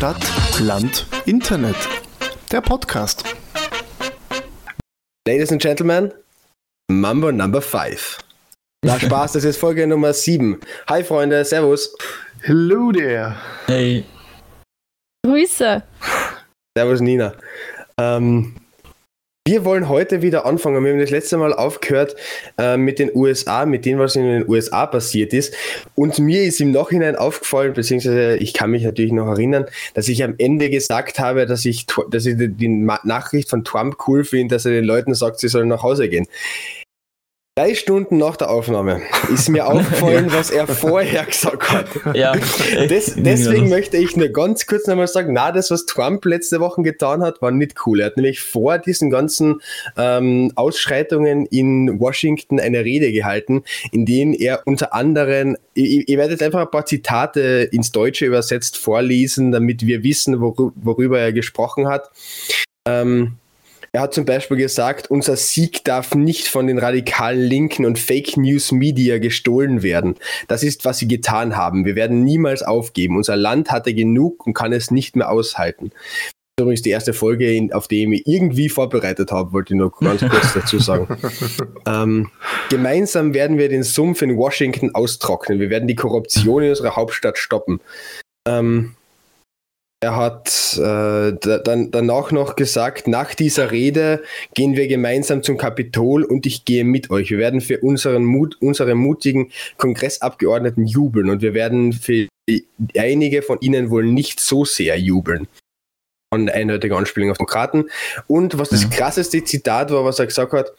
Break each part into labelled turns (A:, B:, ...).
A: Stadt, Land, Internet. Der Podcast.
B: Ladies and Gentlemen, Mambo Number 5. Na Spaß, das ist Folge Nummer 7. Hi Freunde, Servus.
A: Hello there.
C: Hey.
D: Grüße.
B: Servus Nina. Ähm, wir wollen heute wieder anfangen. Wir haben das letzte Mal aufgehört äh, mit den USA, mit dem, was in den USA passiert ist. Und mir ist im Nachhinein aufgefallen, beziehungsweise ich kann mich natürlich noch erinnern, dass ich am Ende gesagt habe, dass ich, dass ich die Nachricht von Trump cool finde, dass er den Leuten sagt, sie sollen nach Hause gehen. Drei Stunden nach der Aufnahme ist mir aufgefallen, ja. was er vorher gesagt hat. Ja, Des, deswegen möchte ich nur ganz kurz nochmal sagen, na, das, was Trump letzte Woche getan hat, war nicht cool. Er hat nämlich vor diesen ganzen ähm, Ausschreitungen in Washington eine Rede gehalten, in denen er unter anderem, ich, ich werde jetzt einfach ein paar Zitate ins Deutsche übersetzt vorlesen, damit wir wissen, wor worüber er gesprochen hat. Ähm, er hat zum Beispiel gesagt, unser Sieg darf nicht von den radikalen Linken und Fake News Media gestohlen werden. Das ist, was sie getan haben. Wir werden niemals aufgeben. Unser Land hatte genug und kann es nicht mehr aushalten. Das ist übrigens die erste Folge, auf die ich mich irgendwie vorbereitet habe, wollte ich noch ganz kurz dazu sagen. ähm, gemeinsam werden wir den Sumpf in Washington austrocknen. Wir werden die Korruption in unserer Hauptstadt stoppen. Ähm, er hat äh, dann, danach noch gesagt, nach dieser Rede gehen wir gemeinsam zum Kapitol und ich gehe mit euch. Wir werden für unseren Mut, unsere mutigen Kongressabgeordneten jubeln und wir werden für einige von ihnen wohl nicht so sehr jubeln. Eine eindeutige Anspielung auf Demokraten. Und was das krasseste Zitat war, was er gesagt hat,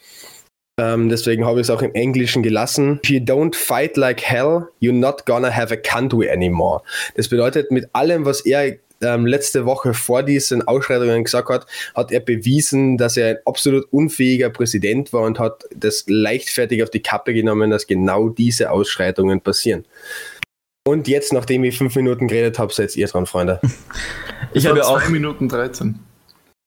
B: ähm, deswegen habe ich es auch im Englischen gelassen. If you don't fight like hell, you're not gonna have a country anymore. Das bedeutet, mit allem, was er ähm, letzte Woche vor diesen Ausschreitungen gesagt hat, hat er bewiesen, dass er ein absolut unfähiger Präsident war und hat das leichtfertig auf die Kappe genommen, dass genau diese Ausschreitungen passieren. Und jetzt, nachdem ich fünf Minuten geredet habe, seid ihr dran, Freunde.
A: Ich habe auch. Minuten 13.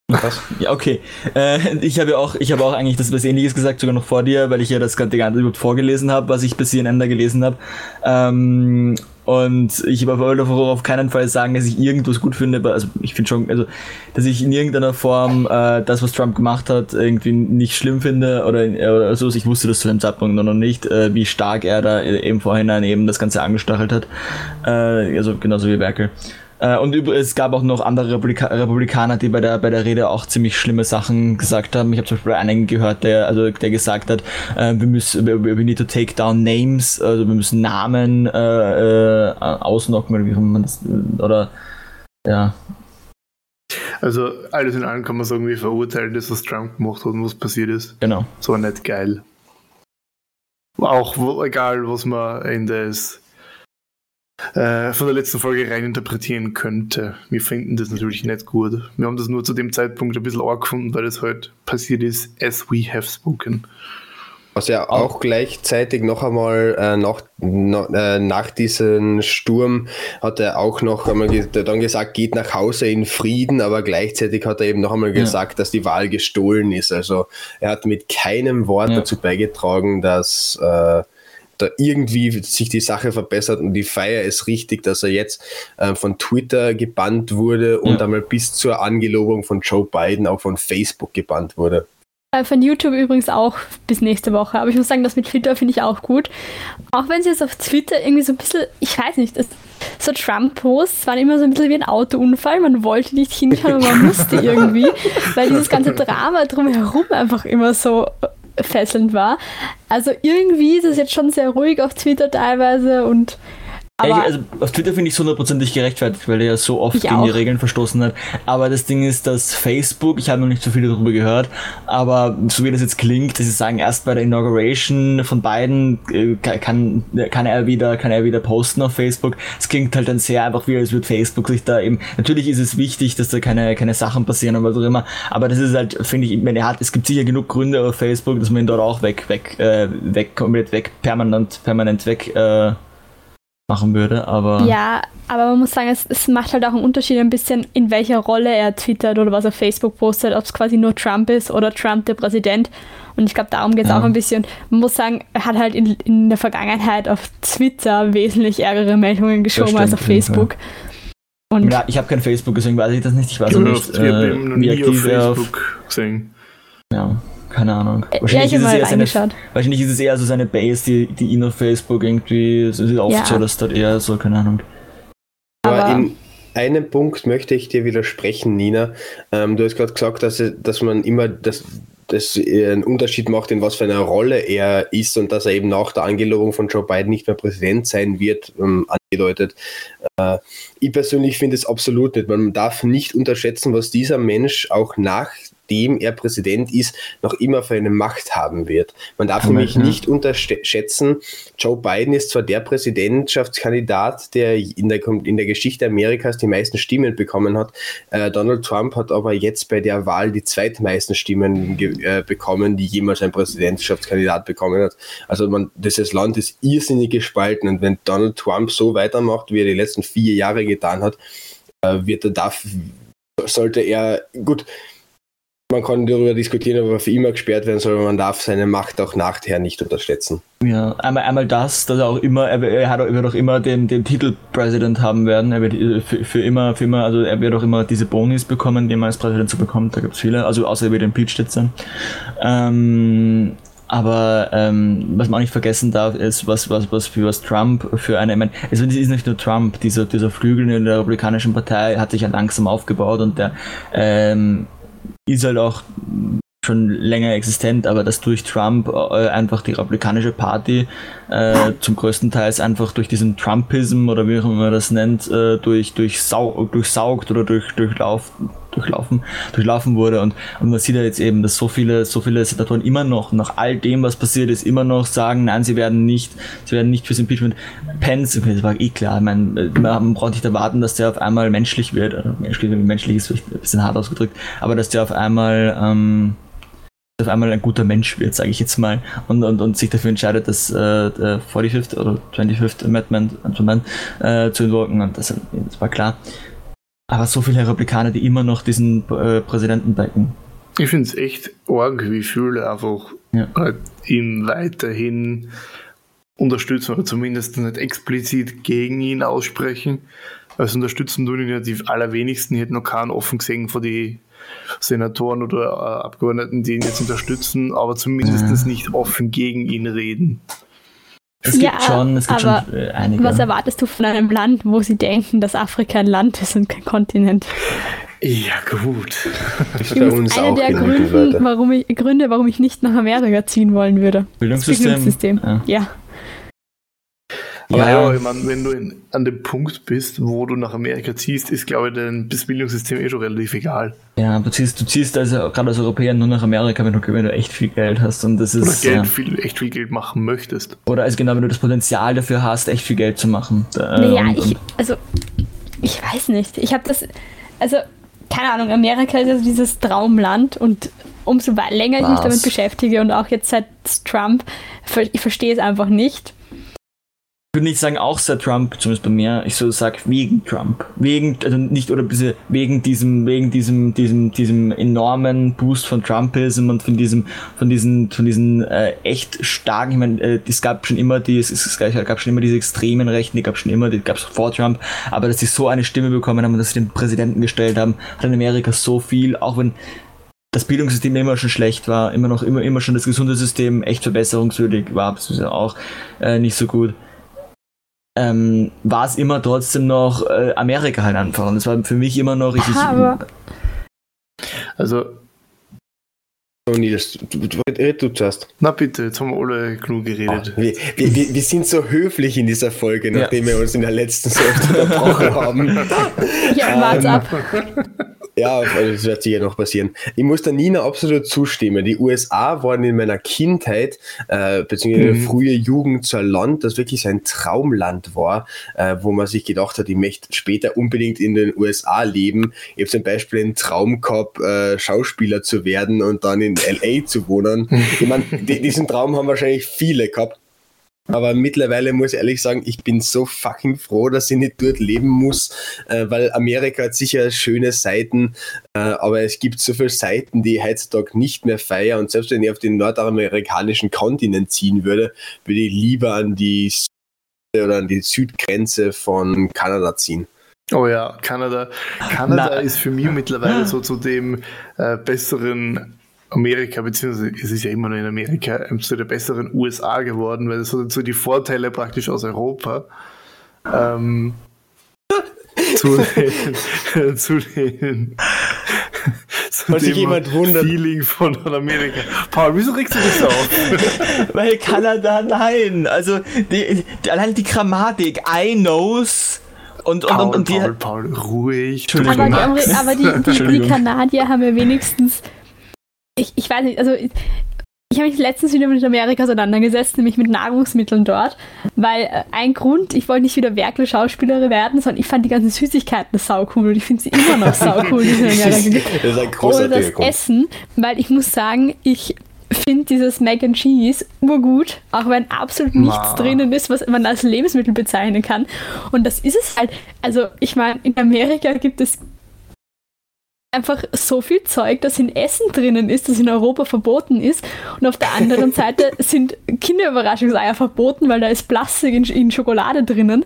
C: Was? Ja, okay. Äh, ich habe ja auch, ich habe auch eigentlich das was ähnliches gesagt, sogar noch vor dir, weil ich ja das ganze überhaupt vorgelesen habe, was ich bis hierhin da gelesen habe. Ähm, und ich wollte auf keinen Fall sagen, dass ich irgendwas gut finde, also ich finde schon, also dass ich in irgendeiner Form äh, das, was Trump gemacht hat, irgendwie nicht schlimm finde oder, oder so. Ich wusste das zu dem Zeitpunkt noch nicht, äh, wie stark er da im Vorhinein eben das Ganze angestachelt hat. Äh, also genauso wie Merkel. Äh, und es gab auch noch andere Republika Republikaner, die bei der, bei der Rede auch ziemlich schlimme Sachen gesagt haben. Ich habe zum Beispiel einen gehört, der, also, der gesagt hat, äh, wir müssen, we, need to take down names, also wir müssen Namen äh, äh, ausnocken, oder wie man das, oder, ja.
A: Also, alles in allem kann man sagen, wir verurteilen das, was Trump gemacht hat und was passiert ist.
C: Genau.
A: So nicht geil. Auch wo, egal, was man in das äh, von der letzten Folge reininterpretieren könnte. Wir finden das natürlich nicht gut. Wir haben das nur zu dem Zeitpunkt ein bisschen arg gefunden, weil es halt passiert ist, as we have spoken.
B: Was ja auch gleichzeitig noch einmal äh, nach, na, äh, nach diesem Sturm hat er auch noch einmal ge dann gesagt, geht nach Hause in Frieden, aber gleichzeitig hat er eben noch einmal ja. gesagt, dass die Wahl gestohlen ist. Also er hat mit keinem Wort ja. dazu beigetragen, dass äh, da irgendwie sich die Sache verbessert und die Feier ist richtig, dass er jetzt äh, von Twitter gebannt wurde und ja. einmal bis zur Angelobung von Joe Biden auch von Facebook gebannt wurde.
D: Äh, von YouTube übrigens auch bis nächste Woche. Aber ich muss sagen, das mit Twitter finde ich auch gut. Auch wenn sie jetzt auf Twitter irgendwie so ein bisschen, ich weiß nicht, das, so Trump-Posts waren immer so ein bisschen wie ein Autounfall. Man wollte nicht hinschauen, aber man musste irgendwie, weil dieses ganze Drama drumherum einfach immer so fesselnd war. Also irgendwie ist es jetzt schon sehr ruhig auf Twitter teilweise und
C: aber also auf Twitter finde ich es hundertprozentig gerechtfertigt, weil er ja so oft gegen auch. die Regeln verstoßen hat. Aber das Ding ist, dass Facebook, ich habe noch nicht so viel darüber gehört, aber so wie das jetzt klingt, dass sie sagen, erst bei der Inauguration von beiden äh, kann, kann er wieder, kann er wieder posten auf Facebook. Es klingt halt dann sehr einfach wie, als würde Facebook sich da eben, natürlich ist es wichtig, dass da keine, keine Sachen passieren und was auch immer, aber das ist halt, finde ich, ich meine, er hat, es gibt sicher genug Gründe auf Facebook, dass man ihn dort auch weg, weg, äh, weg, komplett weg, permanent, permanent weg, äh, machen würde, aber.
D: Ja, aber man muss sagen, es, es, macht halt auch einen Unterschied ein bisschen, in welcher Rolle er twittert oder was er Facebook postet, ob es quasi nur Trump ist oder Trump der Präsident. Und ich glaube, darum geht es ja. auch ein bisschen. Man muss sagen, er hat halt in, in der Vergangenheit auf Twitter wesentlich ärgere Meldungen geschoben als auf Facebook. Und
C: Ja, ich habe kein Facebook, deswegen weiß ich das nicht. Ich weiß
A: Ich
C: auch nicht, äh, wie aktiv er auf.
A: Facebook gesehen.
C: Ja, keine Ahnung.
D: äh, ja,
C: Wahrscheinlich
D: ich
C: ist
D: habe
C: es
D: mal
C: eher seine,
D: reingeschaut.
C: wahrscheinlich ist es eher so seine Base, die, die ihn auf Facebook irgendwie.
D: Ja.
C: so, dass dort eher so, keine Ahnung.
B: Aber,
D: Aber-
B: in einem Punkt möchte ich dir widersprechen, Nina. Ähm, du hast gerade gesagt, dass, dass man immer das, das einen Unterschied macht, in was für einer Rolle er ist und dass er eben nach der Angelobung von Joe Biden nicht mehr Präsident sein wird, ähm, angedeutet. Äh, ich persönlich finde es absolut nicht. Man darf nicht unterschätzen, was dieser Mensch auch nachdem er Präsident ist, noch immer für eine Macht haben wird. Man darf nämlich
C: ja.
B: nicht unterschätzen, Joe Biden ist zwar der Präsidentschaftskandidat, der in der, in der Geschichte Amerikas die meisten Stimmen bekommen hat. Äh, Donald Trump hat aber jetzt bei der Wahl die zweitmeisten Stimmen äh, bekommen, die jemals ein Präsidentschaftskandidat bekommen hat. Also man, dieses Land ist irrsinnig gespalten und wenn Donald Trump so weitermacht, wie er die letzten vier Jahre getan hat, äh, wird er darf, sollte er, gut, man kann darüber diskutieren, ob er für immer gesperrt werden soll, aber man darf seine Macht auch nachher nicht unterschätzen.
C: Ja, einmal, einmal das, dass er auch immer, er, er, hat, er wird auch immer den, den Titel President haben werden. Er wird äh, für, für immer, für immer, also er wird auch immer diese Bonis bekommen, die man als Präsident so bekommt. Da gibt es viele, also außer er wird impeached jetzt sein. Ähm, aber ähm, was man auch nicht vergessen darf, ist, was, was, was für was Trump für eine, ich meine, es ist nicht nur Trump, dieser, dieser Flügel in der Republikanischen Partei hat sich ja langsam aufgebaut und der ähm, ist halt auch schon länger existent, aber dass durch Trump äh, einfach die Republikanische Party äh, zum größten Teil einfach durch diesen Trumpism oder wie auch immer man das nennt, äh, durch, durchsau durchsaugt oder durch, durchlauf durchlaufen, durchlaufen wurde und, und man sieht ja jetzt eben, dass so viele, so viele Senatoren immer noch, nach all dem, was passiert ist, immer noch sagen, nein, sie werden nicht, sie werden nicht fürs Impeachment. Pence, das war eh klar, ich meine, man braucht nicht erwarten, dass der auf einmal menschlich wird, menschlich, menschlich ist vielleicht ein bisschen hart ausgedrückt, aber dass der auf einmal, ähm, auf einmal ein guter Mensch wird, sage ich jetzt mal, und, und, und sich dafür entscheidet, das äh, der 45th oder 25th Amendment, Amendment äh, zu invoken, und das, das war klar. Aber so viele Republikaner, die immer noch diesen äh, Präsidenten backen.
A: Ich finde es echt arg, wie viele einfach
C: Ja.
A: halt ihn weiterhin unterstützen oder zumindest nicht explizit gegen ihn aussprechen. Also unterstützen tun ihn ja die allerwenigsten. Ich hätte noch keinen offen gesehen von die Senatoren oder äh, Abgeordneten, die ihn jetzt unterstützen, aber zumindest nicht offen gegen ihn reden.
C: Es
D: Ja,
C: gibt schon, es gibt
D: aber
C: schon äh, einige.
D: Was erwartest du von einem Land, wo sie denken, dass Afrika ein Land ist und kein Kontinent?
A: Ja, gut.
B: Das ist
D: Das einer der Gründe warum, ich, Gründe, warum ich nicht nach Amerika ziehen wollen würde. Das
C: Bildungssystem.
D: Bildungssystem.
C: Ja.
D: Ja.
A: Aber
C: Ja.
A: ja, ich meine, wenn du in, an dem Punkt bist, wo du nach Amerika ziehst, ist, glaube ich, dein das Bildungssystem eh schon relativ egal.
C: Ja, du ziehst, du ziehst also gerade als Europäer nur nach Amerika, wenn du, wenn du echt viel Geld hast. Und das
A: Oder
C: ist.
A: Geld
C: ja.
A: viel, echt viel Geld machen möchtest.
C: Oder also genau, wenn du das Potenzial dafür hast, echt viel Geld zu machen.
D: Naja,
C: und,
D: ich, also, ich weiß nicht. Ich habe das, also, keine Ahnung, Amerika ist also dieses Traumland und umso länger ich mich damit beschäftige und auch jetzt seit Trump, ich verstehe es einfach nicht.
C: Ich würde nicht sagen, auch seit Trump, zumindest bei mir, ich so sag wegen Trump. Wegen, also nicht, oder diese, wegen diesem, wegen diesem, diesem, diesem enormen Boost von Trumpism und von diesem, von diesen, von diesen äh, echt starken, ich meine, äh, es gab schon immer die, es, es gab schon immer diese extremen Rechten, die gab schon immer, die gab es vor Trump, aber dass sie so eine Stimme bekommen haben und dass sie den Präsidenten gestellt haben, hat in Amerika so viel, auch wenn das Bildungssystem immer schon schlecht war, immer noch, immer, immer schon das Gesundheitssystem echt verbesserungswürdig war, beziehungsweise auch äh, nicht so gut ähm, war es immer trotzdem noch äh, Amerika halt einfach. Und es war für mich immer noch. Ich, ich,
D: Aha, aber-
A: Also,
B: Oh, Nils, du, du, du zuerst.
A: na bitte, jetzt haben wir alle genug
B: Ah,
A: geredet.
B: Wir, wir, wir, wir sind so höflich in dieser Folge,
C: Ja.
B: nachdem wir uns in der letzten so oft unterbrochen haben.
D: Ja, wart's ab.
B: Ja, also das wird sicher noch passieren. Ich muss der Nina absolut zustimmen. Die USA waren in meiner Kindheit, äh, beziehungsweise
A: Mhm.
B: frühe Jugend so ein Land, das wirklich so ein Traumland war, äh, wo man sich gedacht hat, ich möchte später unbedingt in den USA leben. Ich habe zum Beispiel einen Traum gehabt, äh, Schauspieler zu werden und dann in LA zu wohnen. Ich meine, die, diesen Traum haben wahrscheinlich viele gehabt. Aber mittlerweile muss ich ehrlich sagen, ich bin so fucking froh, dass ich nicht dort leben muss, äh, weil Amerika hat sicher schöne Seiten, äh, aber es gibt so viele Seiten, die ich heutzutage nicht mehr feiere. Und selbst wenn ich auf den nordamerikanischen Kontinent ziehen würde, würde ich lieber an die Süd- oder an die Südgrenze von Kanada ziehen.
A: Oh ja, Kanada. Kanada
C: Na-
A: ist für mich mittlerweile so zu dem äh, besseren Amerika, beziehungsweise es ist ja immer noch in Amerika, ähm, zu der besseren USA geworden, weil das so, so die Vorteile praktisch aus Europa ähm, zu den, zu den
B: Falls sich jemand wundert.
A: Feeling von Nordamerika. Paul, wieso regst du dich so auf?
C: Weil Kanada, nein. Also, die, die, allein die Grammatik, I knows. Und, und,
A: Paul,
C: und, und die.
A: Paul, Paul, ruhig.
D: Aber, die, aber die, die. Kanadier haben ja wenigstens. Ich, ich weiß nicht, also ich, ich habe mich letztens wieder mit Amerika auseinandergesetzt, nämlich mit Nahrungsmitteln dort, weil äh, ein Grund, ich wollte nicht wieder Werkel-Schauspielerin werden, sondern ich fand die ganzen Süßigkeiten sau cool und ich finde sie immer noch sau cool, die es in Amerika gibt.
B: Das ist ein
D: Oder
B: großartiger
D: das
B: Grund.
D: Essen, weil ich muss sagen, ich finde dieses Mac and Cheese urgut, auch wenn absolut nichts
A: Ma.
D: drinnen ist, was man als Lebensmittel bezeichnen kann. Und das ist es halt. Also, ich meine, in Amerika gibt es einfach so viel Zeug, das in Essen drinnen ist, das in Europa verboten ist. Und auf der anderen Seite sind Kinderüberraschungseier verboten, weil da ist Plastik in, in Schokolade drinnen.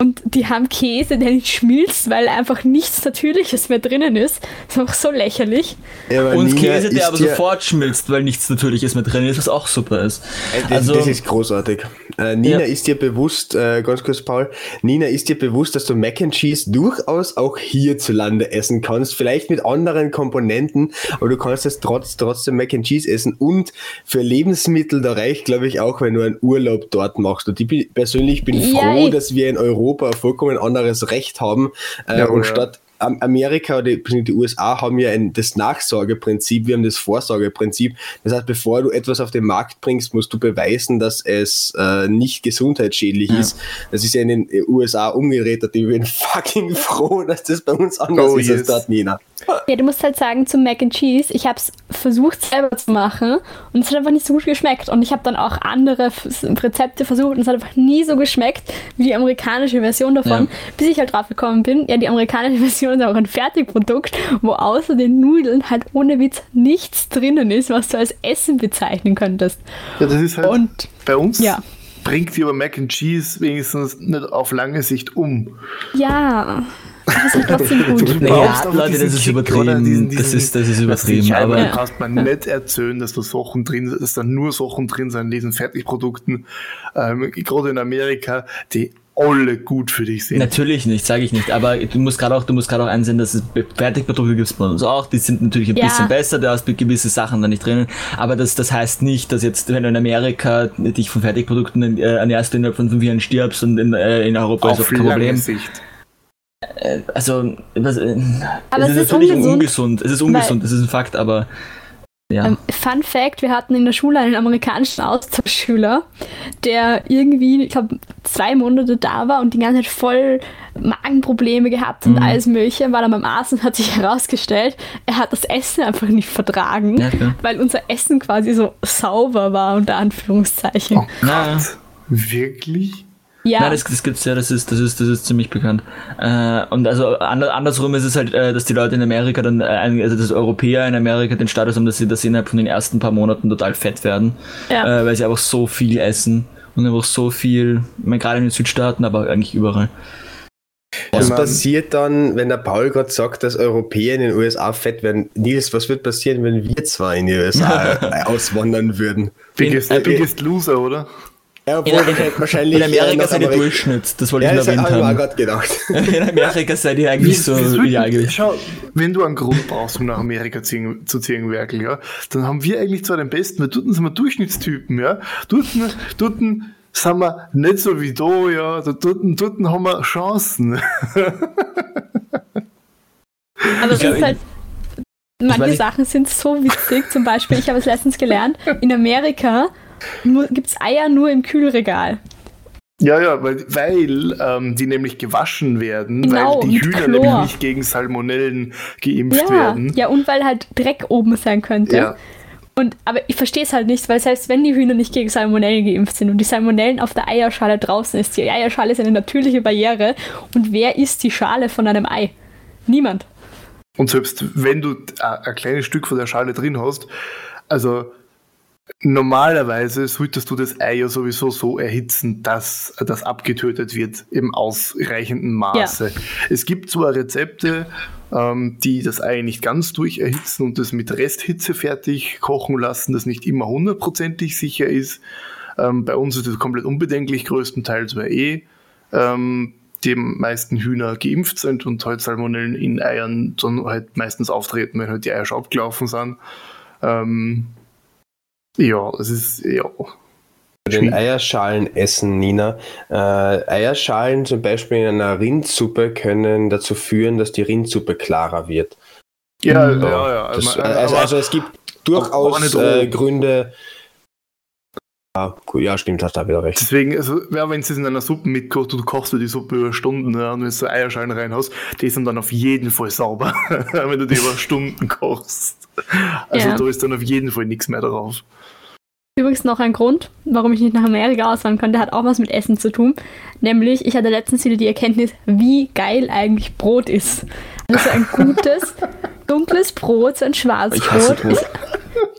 D: Und die haben Käse, der nicht schmilzt, weil einfach nichts Natürliches mehr drinnen ist. Das ist einfach so lächerlich.
B: Ja,
C: und
B: Nina
C: Käse,
B: ist
C: der aber
B: ja-
C: sofort schmilzt, weil nichts Natürliches mehr drin ist, was auch super ist.
B: Äh, Das,
C: Also-
B: das ist großartig. Äh, Nina
C: Ja.
B: ist dir bewusst, äh, ganz kurz Paul, Nina ist dir bewusst, dass du Mac and Cheese durchaus auch hierzulande essen kannst, vielleicht mit anderen Komponenten, aber du kannst es trotz, trotzdem Mac and Cheese essen und für Lebensmittel, da reicht glaube ich auch, wenn du einen Urlaub dort machst. Und ich bin, persönlich bin
D: Ja,
B: froh,
D: ich-
B: dass wir in Europa ein vollkommen anderes Recht haben äh,
A: Ja,
B: und
A: ja.
B: statt Am- Amerika oder die, die USA haben ja ein, das Nachsorgeprinzip, wir haben das Vorsorgeprinzip. Das heißt, bevor du etwas auf den Markt bringst, musst du beweisen, dass es äh, nicht gesundheitsschädlich ist. Das ist ja in den USA umgedreht. und Ich bin fucking froh, dass das bei uns anders
A: Oh,
B: ist als
A: yes.
B: dort, Nina.
D: Ja, du musst halt sagen, zum Mac and Cheese, ich habe es versucht selber zu machen und es hat einfach nicht so gut geschmeckt. Und ich habe dann auch andere Rezepte versucht und es hat einfach nie so geschmeckt wie die amerikanische Version davon,
C: Ja.
D: bis ich halt drauf gekommen bin, ja, die amerikanische Version ist auch ein Fertigprodukt, wo außer den Nudeln halt ohne Witz nichts drinnen ist, was du als Essen bezeichnen könntest.
A: Ja, das ist halt
D: Und
A: bei uns
D: ja.
A: bringt die aber Mac and Cheese wenigstens nicht auf lange Sicht um.
D: ja, das ist trotzdem gut.
C: Naja, Leute,
A: diesen
C: das ist
A: Kick
C: übertrieben.
A: oder diesen-
C: Das
A: diesen-
C: ist- das ist übertrieben, aber-
A: Du kannst man nicht erzählen, dass da Sachen drin dass da nur Sachen drin sind in diesen Fertigprodukten, ähm, gerade in Amerika, die alle gut für dich sind.
C: Natürlich nicht, sage ich nicht. Aber du musst gerade auch, du musst gerade auch einsehen, dass es Fertigprodukte gibt es bei uns auch. Die sind natürlich ein
D: Ja.
C: bisschen besser, da hast du gewisse Sachen da nicht drinnen. Aber das, das heißt nicht, dass jetzt, wenn du in Amerika dich von Fertigprodukten äh, ernährst, innerhalb von fünf Jahren stirbst und in, äh, in Europa ist auch
A: auf
C: kein
A: lange
C: Problem.
A: Sicht.
C: Also, was, äh,
D: Aber
C: es
D: es
C: ist
D: ist
C: natürlich
D: ungesund,
C: ungesund. Es ist ungesund, das ist ein Fakt, aber ja.
D: Ähm, Fun Fact: Wir hatten in der Schule einen amerikanischen Austauschschüler, der irgendwie, ich glaube, zwei Monate da war und die ganze Zeit voll Magenprobleme gehabt und
C: Mhm.
D: alles Mögliche. War dann beim Arzt und hat sich herausgestellt, er hat das Essen einfach nicht vertragen,
C: Ja,
D: weil unser Essen quasi so sauber war, unter Anführungszeichen.
A: Oh
C: Na,
A: Wirklich?
D: Ja,
C: Nein, das, das gibt's ja, das ist, das ist, das ist ziemlich bekannt. Äh, und also ander, andersrum ist es halt, äh, dass die Leute in Amerika dann, äh, also dass Europäer in Amerika den Status haben, dass sie, dass sie innerhalb von den ersten paar Monaten total fett werden,
D: Ja.
C: äh, weil sie einfach so viel essen und einfach so viel, ich meine, gerade in den Südstaaten, aber eigentlich überall.
B: Was passiert dann, wenn der Paul gerade sagt, dass Europäer in den USA fett werden? Nils, was wird passieren, wenn wir zwei in die USA auswandern würden?
A: Biggest,
C: äh,
A: biggest Loser, oder?
B: Ja,
C: In,
B: obwohl wahrscheinlich- wahrscheinlich
C: in Amerika
B: eher nach
C: seid ihr
B: Amerika-
C: Durchschnitt, das wollte
B: Ja,
C: ich nur erwähnt haben.
B: gerade gedacht.
C: In Amerika seid ihr eigentlich so
A: wie
C: eigentlich.
A: Schau, wenn du einen Grund brauchst, um nach Amerika ziehen, zu ziehen, Werkel, ja, dann haben wir eigentlich zwar den besten, weil dort sind wir Durchschnittstypen, ja. Dort, dort sind wir nicht so wie da, ja. Dort, dort haben wir Chancen.
D: aber es ist halt. Manche Sachen sind so witzig. Zum Beispiel, ich habe es letztens gelernt, in Amerika gibt es Eier nur im Kühlregal.
A: Ja, ja, weil, weil ähm, die nämlich gewaschen werden,
D: Genau,
A: weil die Hühner
D: Chlor.
A: nämlich nicht gegen Salmonellen geimpft
D: Ja,
A: werden.
D: ja, und weil halt Dreck oben sein könnte.
A: Ja.
D: Und, aber ich verstehe es halt nicht, weil selbst wenn die Hühner nicht gegen Salmonellen geimpft sind und die Salmonellen auf der Eierschale draußen ist, die Eierschale ist eine natürliche Barriere und wer isst die Schale von einem Ei? Niemand.
A: Und selbst wenn du a- ein kleines Stück von der Schale drin hast, also Normalerweise solltest du das Ei ja sowieso so erhitzen, dass das abgetötet wird im ausreichenden Maße. Es gibt zwar Rezepte, ähm, die das Ei nicht ganz durcherhitzen und das mit Resthitze fertig kochen lassen, das nicht immer hundertprozentig sicher ist. Ähm, bei uns ist das komplett unbedenklich, größtenteils, weil eh ähm, die meisten Hühner geimpft sind und halt Salmonellen in Eiern dann halt meistens auftreten, wenn halt die Eier schon abgelaufen sind. Ähm, ja, es ist, ja.
B: Den Eierschalen essen, Nina. Äh, Eierschalen zum Beispiel in einer Rindsuppe können dazu führen, dass die Rindsuppe klarer wird.
A: Ja, ja, ja. ja.
B: Das, also, also, es gibt durchaus äh, Gründe. Ja, gut, ja, stimmt, hast du da wieder recht.
A: Deswegen, also, ja, wenn es in einer Suppe mitkocht, du kochst du die Suppe über Stunden ja, und wenn du so Eierschalen reinhaust, die sind dann auf jeden Fall sauber, wenn du die über Stunden kochst. Also ja. da ist dann auf jeden Fall nichts mehr drauf.
D: Übrigens noch ein Grund, warum ich nicht nach Amerika auswandern konnte, hat auch was mit Essen zu tun. Nämlich, ich hatte letztens wieder die Erkenntnis, wie geil eigentlich Brot ist. Also ein gutes, dunkles Brot, so ein Schwarzbrot ist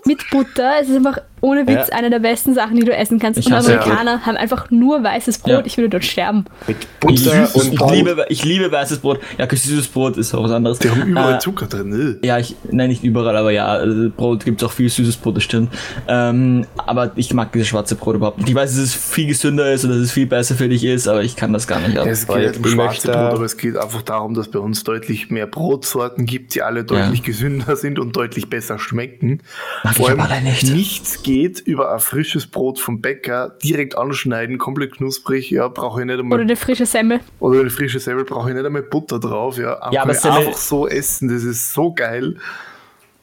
D: mit Butter. Es ist einfach ohne Witz ja. eine der besten Sachen, die du essen kannst. Ich und Amerikaner ja. haben einfach nur weißes Brot. Ja. Ich würde dort sterben.
C: Mit Butter ich, und ich, ich, liebe, ich liebe weißes Brot. Ja, süßes Brot ist auch was anderes.
A: Die haben überall äh, Zucker drin. Ne?
C: Ja, ich, nein, nicht überall, aber ja, also Brot gibt es auch viel süßes Brot, das stimmt. Ähm, aber ich mag dieses schwarze Brot überhaupt nicht. Ich weiß, dass es viel gesünder ist und dass es viel besser für dich ist, aber ich kann das gar nicht.
A: Ja, es geht um schwarze Brot, aber es geht einfach darum, dass bei uns deutlich mehr Brotsorten gibt, die alle deutlich gesünder sind und deutlich besser schmecken.
C: Mag Vor allem
A: nicht. nichts geht über frisches Brot vom Bäcker direkt anschneiden, komplett knusprig, ja, brauche ich nicht einmal.
D: Oder eine frische Semmel.
A: Oder eine frische Semmel, brauche ich nicht einmal Butter drauf, ja. Aber ja, aber Semmel, einfach so essen, das ist so geil.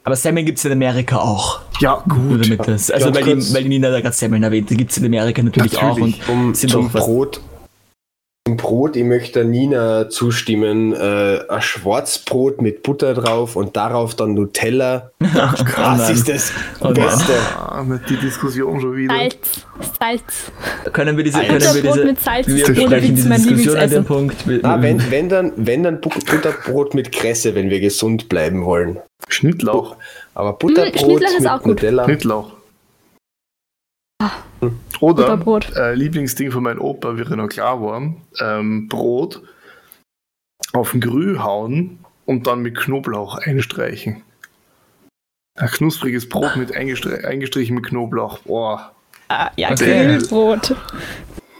C: Aber Semmeln gibt es in Amerika auch.
A: Ja, gut.
C: Damit das, also, weil die, weil die Nina da gerade Semmeln erwähnt, die gibt es in Amerika natürlich, natürlich.
B: auch. Und um, sind zum Brot, Brot, ich möchte Nina zustimmen, äh, ein Schwarzbrot mit Butter drauf und darauf dann Nutella. das ist das oh Beste.
A: Ah, die Diskussion schon wieder.
D: Salz. Salz.
C: Können wir diese, können wir diese,
D: mit Salz
C: wir sprechen diese Diskussion an dem Punkt.
B: Ah, wenn, wenn, dann, wenn dann Butterbrot mit Kresse, wenn wir gesund bleiben wollen.
A: Schnittlauch.
B: Aber Butterbrot hm, mit Nutella.
A: Schnittlauch. Oder äh, Lieblingsding von meinem Opa, wie er noch klar war, ähm, Brot auf den Grü hauen und dann mit Knoblauch einstreichen. Ein knuspriges Brot mit eingestre eingestrichen mit Knoblauch. Boah.
D: Ah, ja. Grillbrot.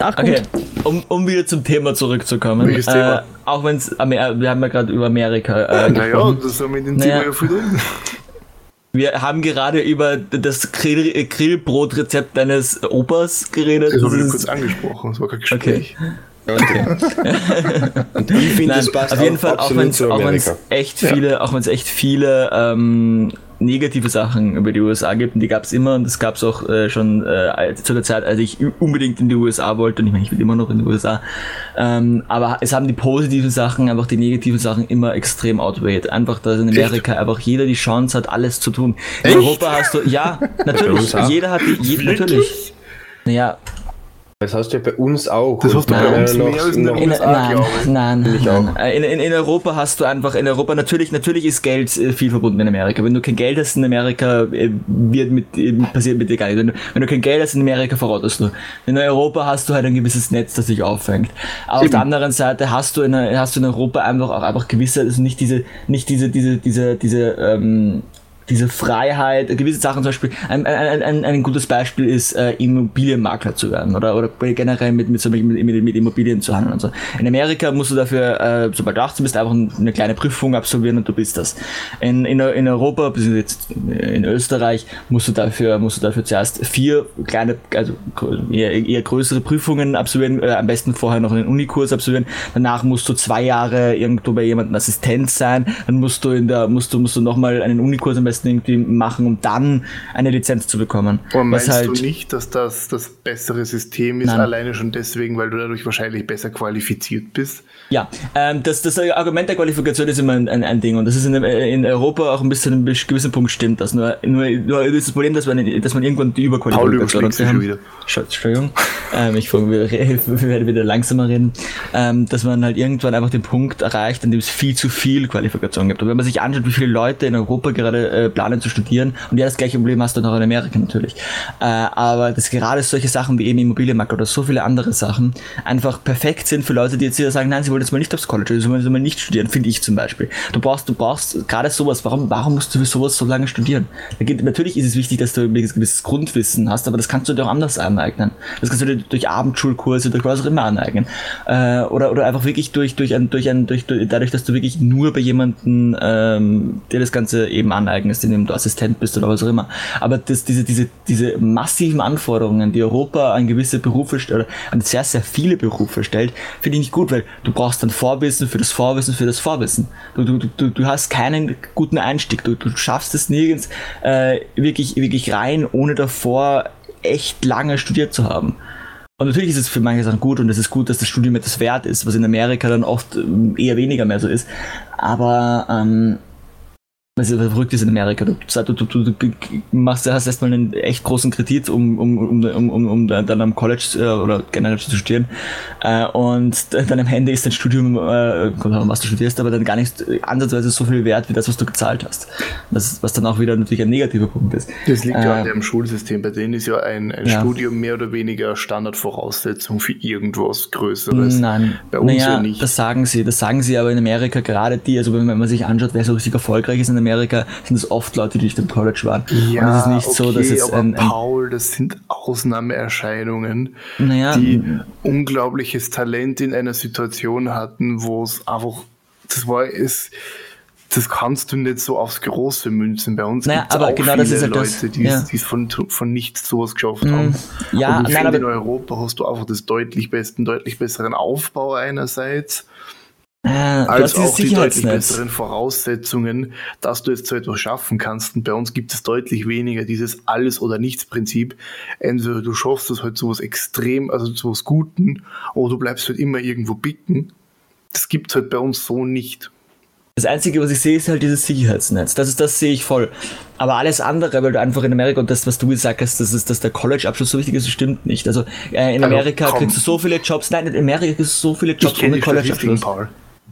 C: Okay, um, um wieder zum Thema zurückzukommen.
A: Welches äh, Thema?
C: Auch wenn es, wir haben ja gerade über Amerika äh,
A: Naja, das haben wir in dem naja. Thema ja viel drin.
C: Wir haben gerade über das Grill Grillbrotrezept deines Opas geredet.
A: Das habe ich kurz angesprochen, das war kein Gespräch.
C: Okay. und ich finde, das passt auf jeden Fall, auch wenn es echt viele, auch wenn es echt viele ähm, negative Sachen über die USA gibt und die gab es immer und das gab es auch äh, schon äh, zu der Zeit, als ich unbedingt in die USA wollte und ich meine, ich will immer noch in die USA. Ähm, aber es haben die positiven Sachen, einfach die negativen Sachen immer extrem outweighed. Einfach, dass in Amerika Echt? einfach jeder die Chance hat, alles zu tun. In Echt? Europa hast du, ja, natürlich, jeder hat die, je, natürlich. Naja,
B: das hast du ja bei uns auch.
A: Das hast du bei uns mehr als in
C: der in, Nein, nein, nein. Äh, in, in, in, Europa hast du einfach, in Europa, natürlich, natürlich ist Geld äh, viel verbunden in Amerika. Wenn du kein Geld hast in Amerika, äh, wird mit, passiert mit dir gar nichts. Wenn du, wenn du kein Geld hast in Amerika, verrottest du. In Europa hast du halt ein gewisses Netz, das sich auffängt. Aber auf der anderen Seite hast du in, hast du in Europa einfach auch einfach gewisse, also nicht diese, nicht diese, diese, diese, diese, ähm, diese Freiheit, gewisse Sachen zum Beispiel, ein, ein, ein, ein gutes Beispiel ist, äh, Immobilienmakler zu werden oder, oder generell mit, mit, mit, mit, Immobilien zu handeln und so. In Amerika musst du dafür, äh, sobald du 18 bist, einfach eine kleine Prüfung absolvieren und du bist das. In, in, in Europa, jetzt in Österreich, musst du dafür, musst du dafür zuerst vier kleine, also eher, eher größere Prüfungen absolvieren, äh, am besten vorher noch einen Unikurs absolvieren, danach musst du zwei Jahre irgendwo bei jemandem Assistent sein, dann musst du in der, musst du, musst du nochmal einen Unikurs am besten besten irgendwie machen, um dann eine Lizenz zu bekommen.
A: Aber meinst halt, du nicht, dass das das bessere System ist, nein. alleine schon deswegen, weil du dadurch wahrscheinlich besser qualifiziert bist?
C: Ja, ähm, das, das Argument der Qualifikation ist immer ein, ein, ein Ding und das ist in, in, Europa auch ein bisschen ein gewissen Punkt stimmt das. Nur, nur, nur ist das Problem, dass man, dass man irgendwann die Überqualifikation
A: hat. Schon wieder.
C: Entschuldigung, ähm, ich werde wieder langsamer reden, ähm, dass man halt irgendwann einfach den Punkt erreicht, an dem es viel zu viel Qualifikation gibt. Und wenn man sich anschaut, wie viele Leute in Europa gerade äh, planen zu studieren. Und ja, das gleiche Problem hast du noch in Amerika natürlich. Äh, aber dass gerade solche Sachen wie eben Immobilienmarkt oder so viele andere Sachen einfach perfekt sind für Leute, die jetzt wieder sagen, nein, sie wollen jetzt mal nicht aufs College, sie wollen jetzt mal nicht studieren, finde ich zum Beispiel. Du brauchst, du brauchst gerade sowas. Warum, warum musst du für sowas so lange studieren? Natürlich ist es wichtig, dass du ein gewisses Grundwissen hast, aber das kannst du dir auch anders aneignen. Das kannst du dir durch Abendschulkurse, durch was auch immer aneignen. Äh, oder, oder einfach wirklich durch, durch ein, durch ein, durch, durch, dadurch, dass du wirklich nur bei jemandem ähm, dir das Ganze eben aneignest, indem du Assistent bist oder was auch immer. Aber das, diese, diese, diese massiven Anforderungen, die Europa an gewisse Berufe stellt, oder an sehr, sehr viele Berufe stellt, finde ich nicht gut, weil du brauchst dann Vorwissen für das Vorwissen für das Vorwissen. Du, du, du, du hast keinen guten Einstieg. Du, du schaffst es nirgends äh, wirklich, wirklich rein, ohne davor echt lange studiert zu haben. Und natürlich ist es für manche Sachen gut und es ist gut, dass das Studium etwas wert ist, was in Amerika dann oft ähm, eher weniger mehr so ist. Aber ähm, was verrückt ist in Amerika. Du, du, du, du machst, hast erstmal einen echt großen Kredit, um, um, um, um, um, um dann am College äh, oder generell zu studieren. Äh, und dann am Ende ist dein Studium, äh, was du studierst, aber dann gar nicht ansatzweise so viel wert wie das, was du gezahlt hast. Das, was dann auch wieder natürlich ein negativer Punkt ist.
A: Das liegt ja an dem Schulsystem. Bei denen ist ja ein, ein ja. Studium mehr oder weniger Standardvoraussetzung für irgendwas Größeres.
C: Nein, bei uns naja, ja nicht. Das sagen sie, das sagen sie aber in Amerika gerade die, also wenn man sich anschaut, wer so richtig erfolgreich ist in Amerika, Amerika sind es oft Leute, die nicht im College waren.
A: Ja, und es ist nicht okay, so, dass es aber ein, ein Paul, das sind Ausnahmeerscheinungen, naja, die unglaubliches Talent in einer Situation hatten, wo es einfach, das war es, das kannst du nicht so aufs große Münzen. Bei uns
C: naja, aber auch genau viele das ist
A: halt Leute, die ja. es von, von nichts sowas geschafft mm, haben.
C: Ja,
A: Und nein, in Europa hast du einfach das deutlich besten, deutlich besseren Aufbau einerseits äh, als auch die deutlich besseren Voraussetzungen, dass du jetzt so etwas schaffen kannst. Und bei uns gibt es deutlich weniger dieses Alles- oder Nichts-Prinzip. Entweder du schaffst es halt sowas extrem, also sowas Guten, oder du bleibst halt immer irgendwo bicken. Das gibt es halt bei uns so nicht.
C: Das Einzige, was ich sehe, ist halt dieses Sicherheitsnetz. Das ist, das sehe ich voll. Aber alles andere, weil du einfach in Amerika und das, was du gesagt hast, dass, dass der College-Abschluss so wichtig ist, stimmt nicht. Also äh, in also, Amerika also, kriegst du so viele Jobs. Nein, in Amerika kriegst du so viele Jobs ohne College-Abschluss.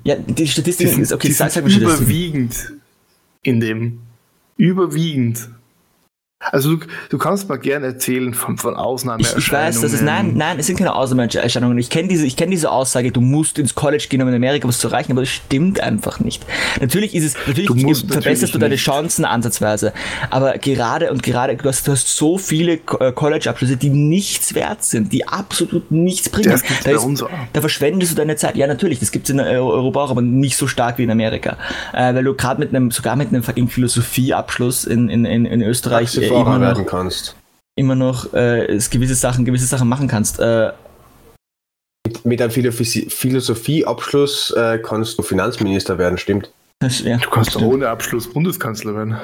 C: Ja, die Statistik
A: ist okay, die sag, sag überwiegend in dem. Überwiegend. Also du, du kannst mal gerne erzählen von, von Ausnahmeerscheinungen.
C: Ich, ich weiß, das ist nein, nein, es sind keine Ausnahmeerscheinungen. Ich kenne diese, ich kenne diese Aussage, du musst ins College gehen, um in Amerika was zu erreichen, aber das stimmt einfach nicht. Natürlich ist es, natürlich du musst, verbesserst natürlich du deine nicht. Chancen ansatzweise, aber gerade und gerade, du hast, du hast so viele äh, College-Abschlüsse, die nichts wert sind, die absolut nichts bringen. Das
A: da, ist,
C: da verschwendest du deine Zeit. Ja, natürlich, das gibt es in Europa auch, aber nicht so stark wie in Amerika, äh, weil du gerade mit einem, sogar mit einem fucking Philosophieabschluss in, in, in, in Österreich
B: immer noch, kannst.
C: Immer noch äh, gewisse Sachen, gewisse Sachen machen kannst. Äh,
B: mit, mit einem Philosophieabschluss äh, kannst du Finanzminister werden, stimmt?
A: Ja, du kannst stimmt. ohne Abschluss Bundeskanzler werden.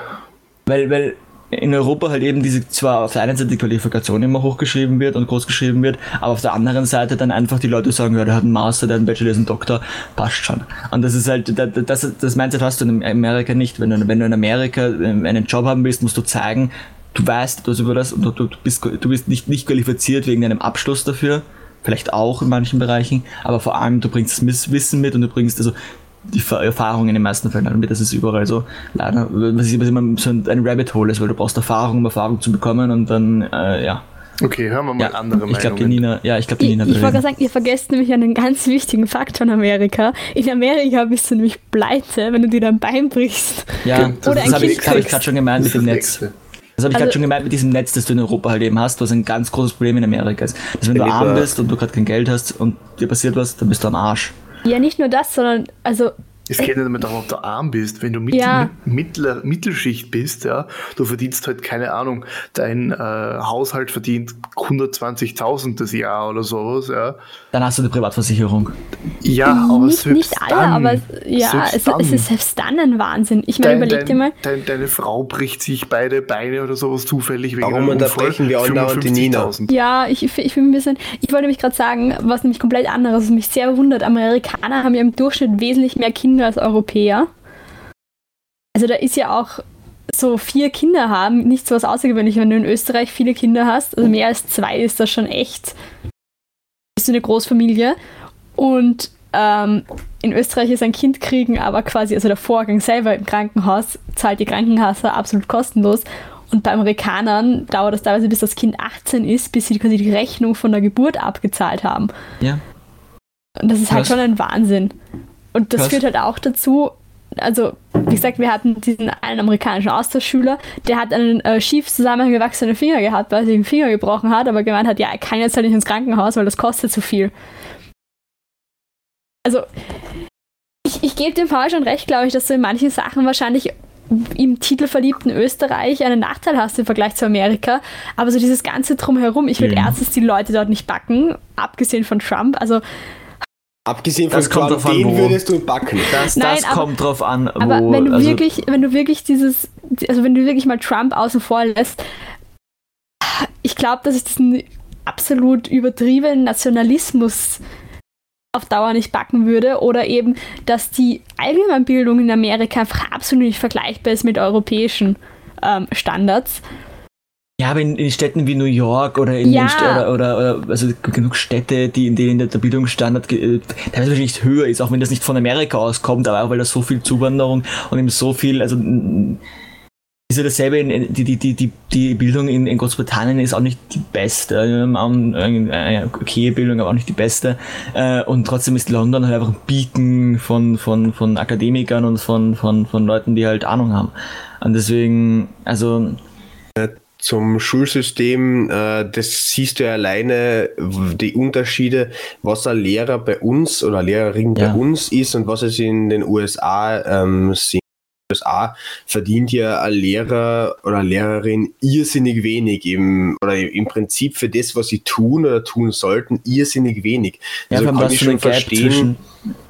C: Weil, weil in Europa halt eben diese zwar auf der einen Seite die Qualifikation immer hochgeschrieben wird und groß geschrieben wird, aber auf der anderen Seite dann einfach die Leute sagen, ja, der hat einen Master, der hat einen Bachelor, der ist ein Doktor, passt schon. Und das ist halt, das, das Mindset hast du in Amerika nicht. Wenn du, wenn du in Amerika ähm, einen Job haben willst, musst du zeigen, du weißt etwas über das und du, du bist, du bist nicht, nicht qualifiziert wegen deinem Abschluss dafür. Vielleicht auch in manchen Bereichen, aber vor allem du bringst das Wissen mit und du bringst also die Erfahrung in den meisten Fällen mit. Das ist überall so. Leider, was immer so ein Rabbit Hole ist, weil du brauchst Erfahrung, um Erfahrung zu bekommen und dann, äh, ja.
A: Okay, hören wir mal ja, andere
C: Ich glaube, die Nina, ja, ich glaube, die Nina.
D: Ich, ich wollte sagen, ihr vergesst nämlich einen ganz wichtigen Fakt von Amerika. In Amerika bist du nämlich pleite, wenn du dir dein Bein brichst.
C: Ja, Oder das habe ich, hab ich gerade schon gemeint mit dem Netz. Das habe ich also, gerade schon gemeint mit diesem Netz, das du in Europa halt eben hast, was ein ganz großes Problem in Amerika ist. Dass wenn du arm bist und du gerade kein Geld hast und dir passiert was, dann bist du am Arsch.
D: Ja, nicht nur das, sondern also
A: es geht nicht damit darum, ob du arm bist. Wenn du Mittel, ja. Mittler, Mittelschicht bist, ja, du verdienst halt, keine Ahnung, dein äh, Haushalt verdient 120.000 das Jahr oder sowas, ja.
C: Dann hast du eine Privatversicherung.
A: Ja, aber nicht, selbst
D: nicht alle, dann, aber ja, es, es, ist selbst dann ein Wahnsinn. Ich meine, überleg dir mal.
A: Dein, deine Frau bricht sich beide Beine oder sowas zufällig
B: wegen Warum unterbrechen wir andauernd die Nina?
D: Ja, ich, ich bin ein bisschen, ich wollte nämlich gerade sagen, was nämlich komplett anderes, was mich sehr wundert. Amerikaner haben ja im Durchschnitt wesentlich mehr Kinder Kinder als Europäer. Also da ist ja auch so vier Kinder haben, nicht so was Außergewöhnliches, wenn du in Österreich viele Kinder hast. Also mehr als zwei ist das schon echt. Bist du eine Großfamilie. Und ähm, in Österreich ist ein Kind kriegen, aber quasi, also der Vorgang selber im Krankenhaus zahlt die Krankenkasse absolut kostenlos. Und bei Amerikanern dauert das teilweise, bis das Kind 18 ist, bis sie quasi die Rechnung von der Geburt abgezahlt haben.
C: Ja.
D: Und das ist halt
C: Krass.
D: schon ein Wahnsinn. Und das
C: Krass.
D: führt halt auch dazu, also wie gesagt, wir hatten diesen einen amerikanischen Austauschschüler, der hat einen äh, schief zusammengewachsenen Finger gehabt, weil er sich den Finger gebrochen hat, aber gemeint hat, ja, er kann jetzt halt nicht ins Krankenhaus, weil das kostet zu viel. Also, ich, ich gebe dem Paul schon recht, glaube ich, dass du in manchen Sachen wahrscheinlich im titelverliebten Österreich einen Nachteil hast im Vergleich zu Amerika. Aber so dieses ganze Drumherum, ich würde
C: Mhm.
D: erstens die Leute dort nicht backen, abgesehen von Trump. Also,
B: Abgesehen von
C: Das kommt
B: Trump,
C: drauf an,
B: den
C: wo.
B: würdest du backen.
C: Das,
D: Nein,
C: das
D: aber-
C: kommt drauf an, wo.
D: aber wenn du
C: also,
D: wirklich, wenn du wirklich dieses, also wenn du wirklich mal Trump außen vor lässt, ich glaube, dass ich diesen absolut übertriebenen Nationalismus auf Dauer nicht backen würde oder eben, dass die Allgemeinbildung in Amerika einfach absolut nicht vergleichbar ist mit europäischen ähm, Standards.
C: Ja, aber in, in Städten wie New York oder in
D: Ja.
C: oder, oder, oder also genug Städte, die in denen der, der Bildungsstandard äh, teilweise wahrscheinlich höher ist, auch wenn das nicht von Amerika auskommt, aber auch weil da so viel Zuwanderung und eben so viel, also ist ja dasselbe, in, die, die, die, die, die Bildung in, in Großbritannien ist auch nicht die beste, ähm, eine okay Bildung, aber auch nicht die beste. Äh, und trotzdem ist London halt einfach ein Beacon von, von, von Akademikern und von, von, von Leuten, die halt Ahnung haben. Und deswegen, also
B: Zum Schulsystem, äh, das siehst du ja alleine, die Unterschiede, was ein Lehrer bei uns oder Lehrerin
C: Ja.
B: bei uns ist und was es in den USA ähm, sind. In den USA verdient ja ein Lehrer oder Lehrerin irrsinnig wenig im, oder im Prinzip für das, was sie tun oder tun sollten, irrsinnig wenig.
C: ja,
B: Also kann ich schon verstehen,
C: zwischen,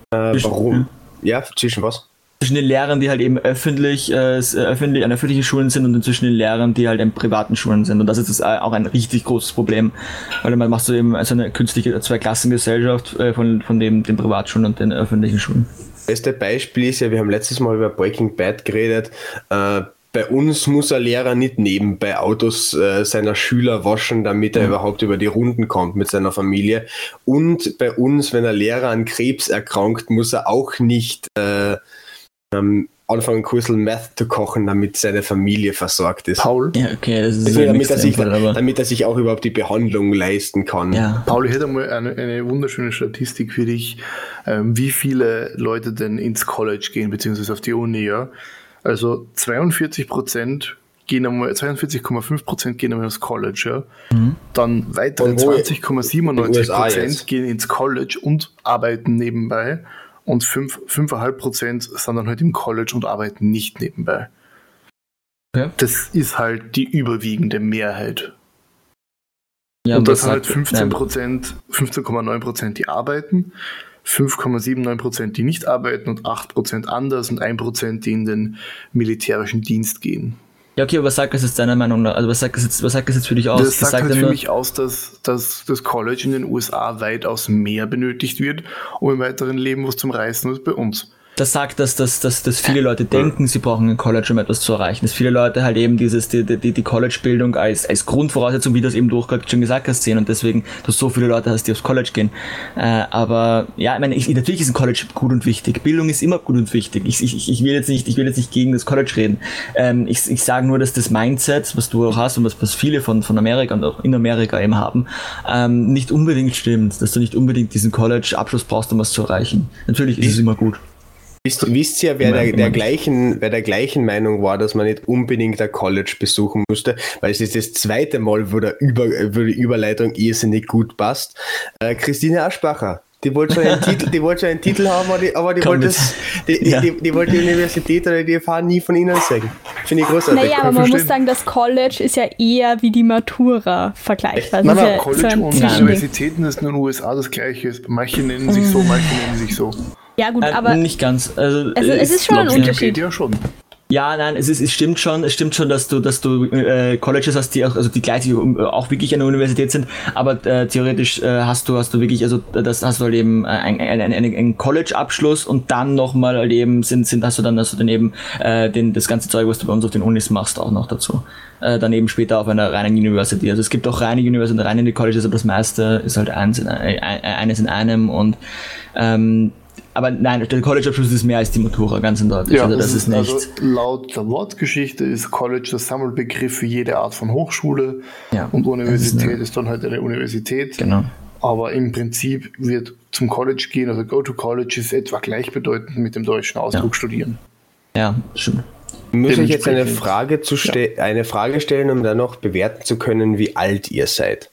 B: äh,
C: zwischen-
B: warum. Ja, zwischen was?
C: Zwischen den Lehrern, die halt eben öffentlich, äh, äh, öffentlich an öffentlichen Schulen sind und zwischen den Lehrern, die halt in privaten Schulen sind. Und das ist das, äh, auch ein richtig großes Problem, weil man machst du eben also eine künstliche Zweiklassengesellschaft äh, von, von dem, den Privatschulen und den öffentlichen Schulen.
B: Beste Beispiel ist ja, wir haben letztes Mal über Breaking Bad geredet. Äh, bei uns muss ein Lehrer nicht nebenbei Autos äh, seiner Schüler waschen, damit er überhaupt über die Runden kommt mit seiner Familie. Und bei uns, wenn ein Lehrer an Krebs erkrankt, muss er auch nicht äh, ähm, anfangen, Kursel Meth zu kochen, damit seine Familie versorgt ist.
A: Paul,
C: Ja, okay, das ist
B: Also,
C: ein
B: damit, er sich,
C: aber
B: damit er sich auch überhaupt die Behandlung leisten kann.
C: ja.
A: Paul, ich hätte mal eine, eine wunderschöne Statistik für dich, ähm, wie viele Leute denn ins College gehen, beziehungsweise auf die Uni, ja. Also 42 Prozent gehen einmal, 42,5 Prozent gehen einmal ins College, ja.
C: Mhm.
A: Dann weitere
B: Und wo- in den
A: 20,97
B: USA
A: Prozent
B: jetzt?
A: gehen ins College und arbeiten nebenbei. Und 5 5,5 Prozent sind dann halt im College und arbeiten nicht nebenbei.
C: Okay.
A: Das ist halt die überwiegende Mehrheit.
C: ja
A: und das sind halt
C: sagt-
A: 15
C: nein,
A: Prozent, 15,9 Prozent, die arbeiten, 5,79 Prozent, die nicht arbeiten und 8 Prozent anders und 1 Prozent, die in den militärischen Dienst gehen.
C: Ja, okay, aber was sagt das jetzt deiner Meinung nach? Also was sagt das jetzt, was sagt das jetzt für dich aus?
A: das sagt halt für mich aus, dass, dass das College in den USA weitaus mehr benötigt wird, um im weiteren Leben was zum Reißen als bei uns.
C: Das sagt, dass, dass, dass, dass viele Leute denken, sie brauchen ein College, um etwas zu erreichen. Dass viele Leute halt eben dieses, die, die, die College-Bildung als, als Grundvoraussetzung, wie du es eben durch schon gesagt hast, sehen und deswegen, dass so viele Leute hast, die aufs College gehen. Äh, aber ja, ich meine, ich, natürlich ist ein College gut und wichtig. Bildung ist immer gut und wichtig. Ich, ich, ich will jetzt nicht, ich will jetzt nicht gegen das College reden. Ähm, ich, ich sage nur, dass das Mindset, was du auch hast und was, was viele von, von Amerika und auch in Amerika eben haben, ähm, nicht unbedingt stimmt, dass du nicht unbedingt diesen College-Abschluss brauchst, um was zu erreichen. Natürlich ist es immer gut.
B: Wisst, wisst ihr, wer der, der, gleichen, wer der gleichen Meinung war, dass man nicht unbedingt ein College besuchen musste, weil es ist das zweite Mal, wo, der Über, wo die Überleitung irrsinnig gut passt. Äh, Christine Aschbacher. Die wollte schon einen Titel, die wollte schon einen Titel haben, aber die, aber die wollte das, die,
C: Ja.
B: die, die wollte die Universität oder die FH nie von ihnen sagen. Finde ich großartig.
D: Naja, aber man muss sagen, das College ist ja eher wie die Matura vergleichbar.
A: Nein, nein,
D: ja so
A: College
D: ein
A: und. Universitäten ist in den USA das gleiche. Manche nennen sich so, manche nennen sich so.
D: Ja gut,
C: Äh,
D: aber
C: nicht ganz. Also,
D: Also, es ist schon ein Unterschied.
A: Wikipedia schon.
C: Ja, nein, es, ist, es stimmt schon, es stimmt schon, dass du, dass du äh, Colleges hast, die auch, also die gleichzeitig auch wirklich eine Universität sind, aber äh, theoretisch äh, hast du, hast du wirklich, also das hast du halt eben ein, ein, ein, ein College-Abschluss und dann nochmal halt eben sind, sind, hast du dann, hast du daneben äh, den, das ganze Zeug, was du bei uns auf den Unis machst, auch noch dazu. Äh, daneben später auf einer reinen University. Also es gibt auch reine University und reine Colleges, aber das meiste ist halt eins in, äh, eines in einem und ähm, aber nein, der College-Abschluss ist mehr als die Matura, ganz eindeutig.
A: Ja, also das, ist, ist nicht. Also laut der Wortgeschichte ist College das Sammelbegriff für jede Art von Hochschule
C: ja,
A: und Universität ist, ist, dann halt eine Universität.
C: Genau.
A: Aber im Prinzip wird zum College gehen, also Go to College ist etwa gleichbedeutend mit dem deutschen Ausdruck
C: ja.
A: studieren.
C: Ja, stimmt.
B: Muss ich jetzt eine Frage, zu ja. eine Frage stellen, um dann noch bewerten zu können, wie alt ihr seid?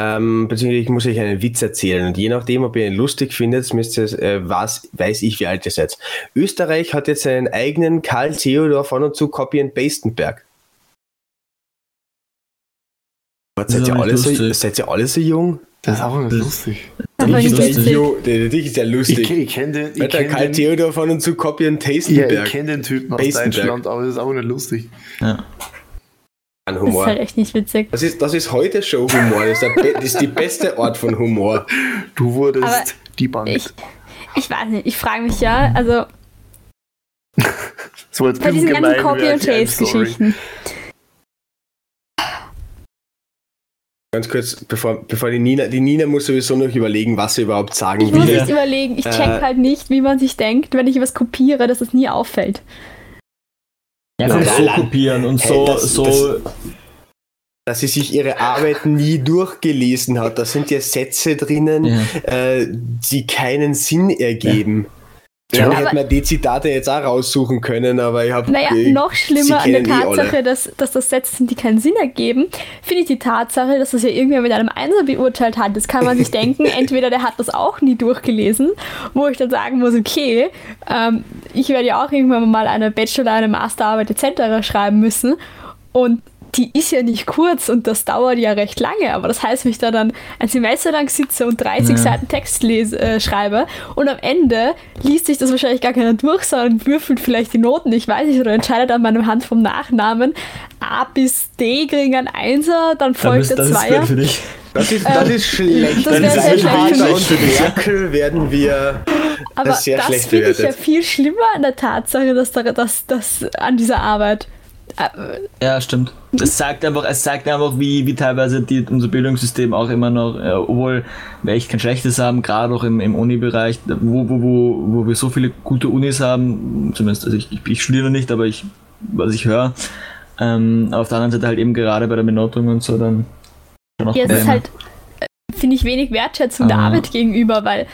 B: Ähm, beziehungsweise muss ich einen Witz erzählen und je nachdem, ob ihr ihn lustig findet, müsst ihr, äh, was, weiß ich, wie alt ihr seid. Österreich hat jetzt einen eigenen Karl Theodor von und zu Copy and Bastenberg. Seid ihr, alle so, seid ihr alle so jung?
A: Das ist auch nicht lustig.
B: Dich ist, der, dich ist ja lustig.
A: Ich, ich kenne den. Ich
B: kenn Karl den, Theodor von und zu Copy and Tastenberg.
A: Ja, ich kenne den Typen aus Deutschland, aber das ist auch nicht lustig.
C: Ja.
B: An Humor.
D: Das ist halt echt nicht witzig.
B: Das ist, das ist heute Show-Humor. Das, das, ist die beste Art von Humor.
A: Du wurdest Aber die Bank.
D: Ich, ich weiß nicht, ich frage mich ja, also.
A: so als
D: bei diesen ganzen Copy- und Chase-Geschichten.
B: Ganz kurz, bevor, bevor die Nina, die Nina muss sowieso noch überlegen, was sie überhaupt sagen
D: will. Ich muss nicht überlegen, ich check äh, halt nicht, wie man sich denkt, wenn ich was kopiere, dass es nie auffällt.
C: Ja, so kopieren und so, das, so.
B: Das, dass sie sich ihre Arbeit nie durchgelesen hat. Da sind ja Sätze drinnen, ja. Äh, die keinen Sinn ergeben. Ja. Ich hätte mir die Zitate jetzt auch raussuchen können, aber ich habe.
D: Naja, noch schlimmer an der eh Tatsache, dass, dass das Sätze sind, die keinen Sinn ergeben, finde ich die Tatsache, dass das ja irgendwer mit einem Einser beurteilt hat. Das kann man sich denken, entweder der hat das auch nie durchgelesen, wo ich dann sagen muss, okay, ähm, ich werde ja auch irgendwann mal eine Bachelor-, eine Masterarbeit etc. schreiben müssen und die ist ja nicht kurz und das dauert ja recht lange, aber das heißt, wenn ich da dann ein Semester lang sitze und 30 ja. Seiten Text lese, äh, schreibe und am Ende liest sich das wahrscheinlich gar keiner durch, sondern würfelt vielleicht die Noten, ich weiß nicht, oder entscheidet an meinem Hand vom Nachnamen A bis D kriegen ein Einser, dann folgt der Zweier.
B: Das ist, das ist, das ist schlecht.
D: Das wäre sehr schlecht
B: für dich. Werkel werden wir
D: aber das, sehr das finde ich ja viel schlimmer an der Tatsache, dass, da, dass, dass an dieser Arbeit
C: ja, stimmt. Es zeigt einfach, es zeigt einfach, wie, wie teilweise die, unser Bildungssystem auch immer noch, äh, obwohl wir echt kein schlechtes haben, gerade auch im, im Uni-Bereich, wo, wo, wo, wo wir so viele gute Unis haben, zumindest, also ich, ich, ich studiere nicht, aber ich, was ich höre, ähm, auf der anderen Seite halt eben gerade bei der Benotung und so, dann
D: Ja, es ist halt, äh, finde ich, wenig Wertschätzung ah. der Arbeit gegenüber, weil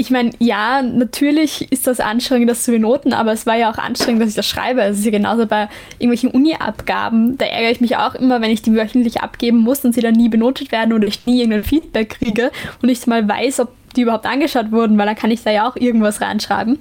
D: ich meine, ja, natürlich ist das anstrengend, das zu benoten, aber es war ja auch anstrengend, dass ich das schreibe. Es ist ja genauso bei irgendwelchen Uni-Abgaben. Da ärgere ich mich auch immer, wenn ich die wöchentlich abgeben muss und sie dann nie benotet werden oder ich nie irgendein Feedback kriege und nicht mal weiß, ob die überhaupt angeschaut wurden, weil dann kann ich da ja auch irgendwas reinschreiben.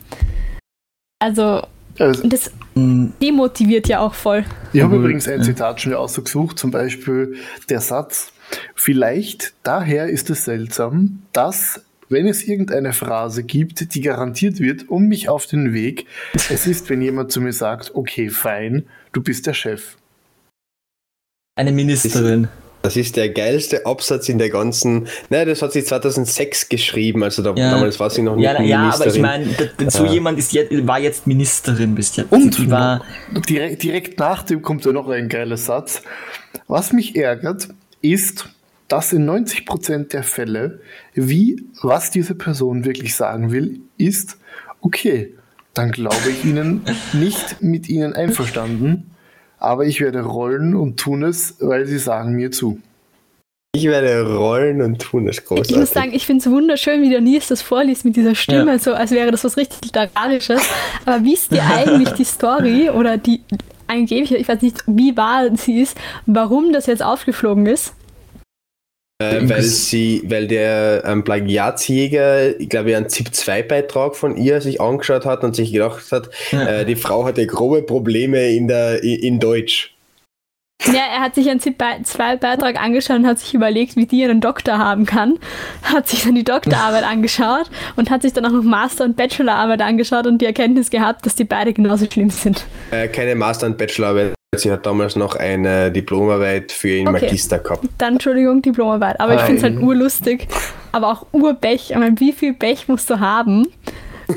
D: Also, also das demotiviert ja auch voll.
A: Ich habe übrigens ein Zitat schon ausgesucht, zum Beispiel der Satz, vielleicht daher ist es seltsam, dass wenn es irgendeine Phrase gibt, die garantiert wird, um mich auf den Weg, es ist, wenn jemand zu mir sagt, okay, fein, du bist der Chef.
C: Eine Ministerin.
B: Das ist der geilste Absatz in der ganzen. Nein, das hat sie 2006 geschrieben, also da, ja. damals war sie noch nicht
C: ja, Ministerin. Ja, aber ich meine, so äh. jemand ist jetzt, war jetzt Ministerin bis jetzt.
A: Und die war direkt, direkt nach dem kommt ja noch ein geiler Satz. Was mich ärgert, ist, dass in 90% der Fälle, wie was diese Person wirklich sagen will, ist, okay, dann glaube ich Ihnen nicht mit Ihnen einverstanden, aber ich werde rollen und tun es, weil Sie sagen mir zu.
B: Ich werde rollen und tun es großartig.
D: Ich muss sagen, ich finde es wunderschön, wie der Nils das vorliest mit dieser Stimme, ja. so als wäre das was richtig Literarisches. Aber wisst ihr eigentlich die Story oder die angeblich, ich weiß nicht, wie wahr sie ist, warum das jetzt aufgeflogen ist?
B: Äh, weil sie, weil der ähm, Plagiatsjäger, ich glaube, einen ZIP-2-Beitrag von ihr sich angeschaut hat und sich gedacht hat, ja. äh, die Frau hatte grobe Probleme in der in Deutsch.
D: Ja, er hat sich einen zwei-Beitrag angeschaut und hat sich überlegt, wie die einen Doktor haben kann. Hat sich dann die Doktorarbeit angeschaut und hat sich dann auch noch Master- und Bachelorarbeit angeschaut und die Erkenntnis gehabt, dass die beide genauso schlimm sind.
B: Äh, keine Master- und Bachelorarbeit. Sie hat damals noch eine Diplomarbeit für ihren okay. Magister gehabt.
D: Dann, Entschuldigung, Diplomarbeit. Aber ich finde es halt urlustig. Aber auch urbech. Ich meine, wie viel Pech musst du haben,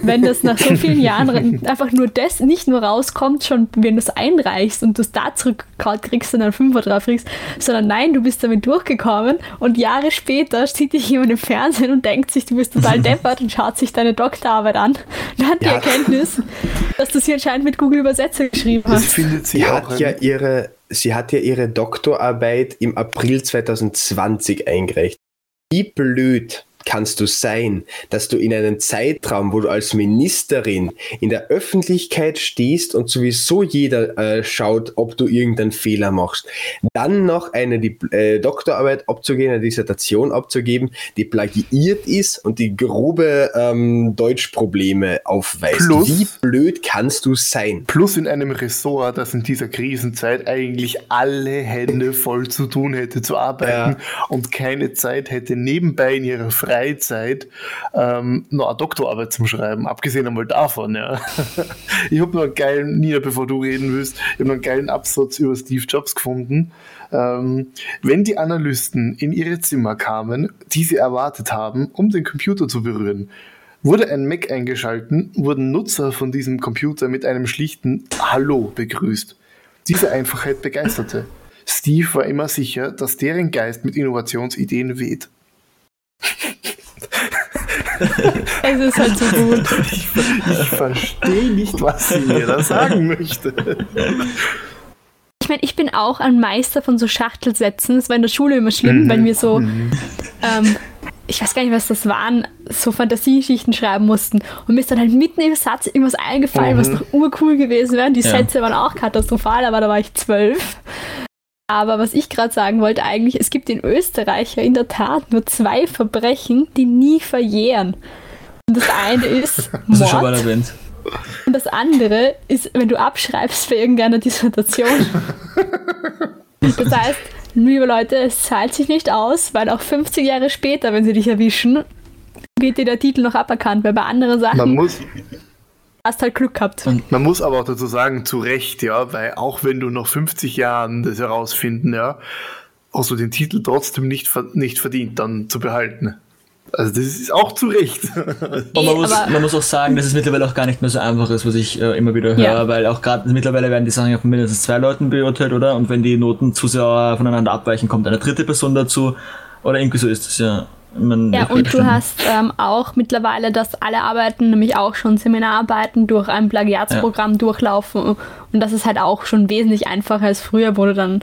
D: wenn das nach so vielen Jahren einfach nur das nicht nur rauskommt, schon wenn du es einreichst und du es da zurückkriegst und dann Fünfer drauf kriegst, sondern nein, du bist damit durchgekommen und Jahre später sieht dich jemand im Fernsehen und denkt sich, du bist total deppert und schaut sich deine Doktorarbeit an und hat die ja. Erkenntnis, dass du sie anscheinend mit Google Übersetzer geschrieben hast. Das
B: findet sie, hat ja ihre, sie hat ja ihre Doktorarbeit im April 2020 eingereicht. Wie blöd kannst du sein, dass du in einem Zeitraum, wo du als Ministerin in der Öffentlichkeit stehst und sowieso jeder äh, schaut, ob du irgendeinen Fehler machst, dann noch eine die, äh, Doktorarbeit abzugeben, eine Dissertation abzugeben, die plagiiert ist und die grobe ähm, Deutschprobleme aufweist. Plus, Wie blöd kannst du sein?
A: Plus in einem Ressort, das in dieser Krisenzeit eigentlich alle Hände voll zu tun hätte zu arbeiten ja. und keine Zeit hätte nebenbei in ihrer Freizeit Freizeit ähm, noch eine Doktorarbeit zum Schreiben, abgesehen einmal davon, ja. ich habe noch einen geilen, Nina, bevor du reden willst, ich habe noch einen geilen Absatz über Steve Jobs gefunden. Ähm, wenn die Analysten in ihre Zimmer kamen, die sie erwartet haben, um den Computer zu berühren, wurde ein Mac eingeschalten, wurden Nutzer von diesem Computer mit einem schlichten Hallo begrüßt. Diese Einfachheit begeisterte. Steve war immer sicher, dass deren Geist mit Innovationsideen weht.
D: es ist halt so gut.
A: Ich, ich verstehe nicht, was sie mir da sagen möchte.
D: Ich meine, ich bin auch ein Meister von so Schachtelsätzen. Das war in der Schule immer schlimm, mhm. weil wir so, mhm. ähm, ich weiß gar nicht, was das waren, so Fantasieschichten schreiben mussten. Und mir ist dann halt mitten im Satz irgendwas eingefallen, mhm. was doch urcool gewesen wäre. Die ja. Sätze waren auch katastrophal, aber da war ich zwölf. Aber was ich gerade sagen wollte, eigentlich, es gibt in Österreich ja in der Tat nur zwei Verbrechen, die nie verjähren. Und das eine ist Mord. schon mal erwähnt. Und das andere ist, wenn du abschreibst für irgendeine Dissertation. Das heißt, liebe Leute, es zahlt sich nicht aus, weil auch 50 Jahre später, wenn sie dich erwischen, wird dir der Titel noch aberkannt, weil bei anderen Sachen.
A: Man muss,
D: hast halt Glück gehabt.
A: Man muss aber auch dazu sagen, zu Recht, ja, weil auch wenn du noch 50 Jahren das herausfinden, ja, hast du den Titel trotzdem nicht, nicht verdient, dann zu behalten. Also das ist auch zu Recht.
C: Und man, muss, man muss auch sagen, dass es mittlerweile auch gar nicht mehr so einfach ist, was ich äh, immer wieder höre, ja. weil auch gerade mittlerweile werden die Sachen ja von mindestens zwei Leuten beurteilt, oder? Und wenn die Noten zu sehr voneinander abweichen, kommt eine dritte Person dazu. Oder irgendwie so ist es ja.
D: Man ja, und du hast ähm, auch mittlerweile, dass alle Arbeiten, nämlich auch schon Seminararbeiten, durch ein Plagiatsprogramm ja. durchlaufen. Und das ist halt auch schon wesentlich einfacher als früher, wo du dann.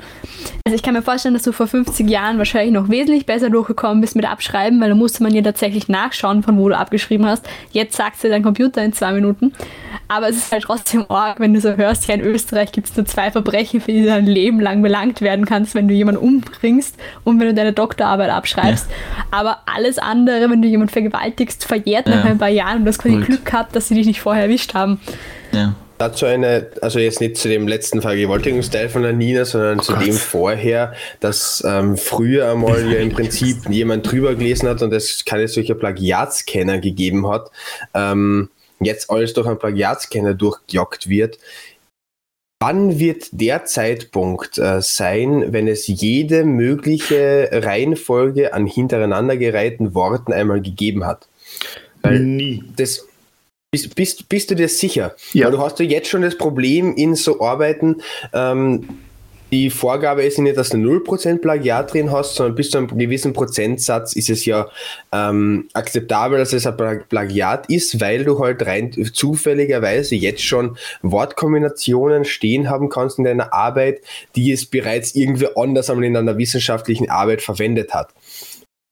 D: Also ich kann mir vorstellen, dass du vor 50 Jahren wahrscheinlich noch wesentlich besser durchgekommen bist mit Abschreiben, weil da musste man ja tatsächlich nachschauen, von wo du abgeschrieben hast. Jetzt sagst du dein Computer in zwei Minuten. Aber es ist halt trotzdem arg, wenn du so hörst, ja in Österreich gibt es nur zwei Verbrechen, für die du dein Leben lang belangt werden kannst, wenn du jemanden umbringst und wenn du deine Doktorarbeit abschreibst. Ja. Aber alles andere, wenn du jemanden vergewaltigst, verjährt ja. nach ein paar Jahren und du hast quasi Glück gehabt, dass sie dich nicht vorher erwischt haben.
B: Ja. Dazu eine, also jetzt nicht zu dem letzten Vergewaltigungsteil von der Nina, sondern oh zu Gott. dem vorher, dass ähm, früher einmal ja im Prinzip jemand drüber gelesen hat und es keine solche Plagiatscanner gegeben hat. Ähm, jetzt alles durch einen Plagiatscanner durchgejagt wird. Wann wird der Zeitpunkt äh, sein, wenn es jede mögliche Reihenfolge an hintereinandergereihten Worten einmal gegeben hat? Weil Nie. Das, bist, bist, bist du dir sicher? Ja. Weil du hast ja jetzt schon das Problem in so Arbeiten, ähm, die Vorgabe ist ja nicht, dass du 0% Plagiat drin hast, sondern bis zu einem gewissen Prozentsatz ist es ja ähm, akzeptabel, dass es ein Plagiat ist, weil du halt rein zufälligerweise jetzt schon Wortkombinationen stehen haben kannst in deiner Arbeit, die es bereits irgendwie anders einmal in einer wissenschaftlichen Arbeit verwendet hat.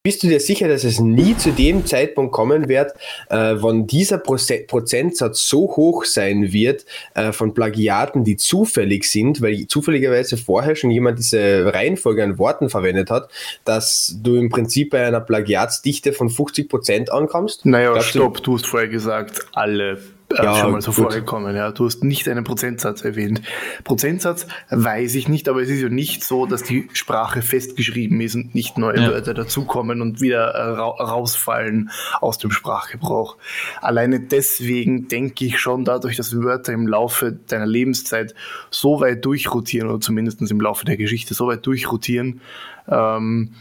B: Bist du dir sicher, dass es nie zu dem Zeitpunkt kommen wird, äh, wann dieser Prozentsatz so hoch sein wird äh, von Plagiaten, die zufällig sind, weil zufälligerweise vorher schon jemand diese Reihenfolge an Worten verwendet hat, dass du im Prinzip bei einer Plagiatsdichte von 50 Prozent ankommst?
A: Naja, Glaubst stopp, du, du hast vorher gesagt, alle äh,
B: Ja,
A: schon mal so
B: gut.
A: vorgekommen. Ja, du hast nicht einen Prozentsatz erwähnt. Prozentsatz weiß ich nicht, aber es ist ja nicht so, dass die Sprache festgeschrieben ist und nicht neue
C: Ja.
A: Wörter dazukommen und wieder äh, ra rausfallen aus dem Sprachgebrauch. Alleine deswegen denke ich schon, dadurch, dass Wörter im Laufe deiner Lebenszeit so weit durchrotieren, oder zumindest im Laufe der Geschichte so weit durchrotieren, ähm,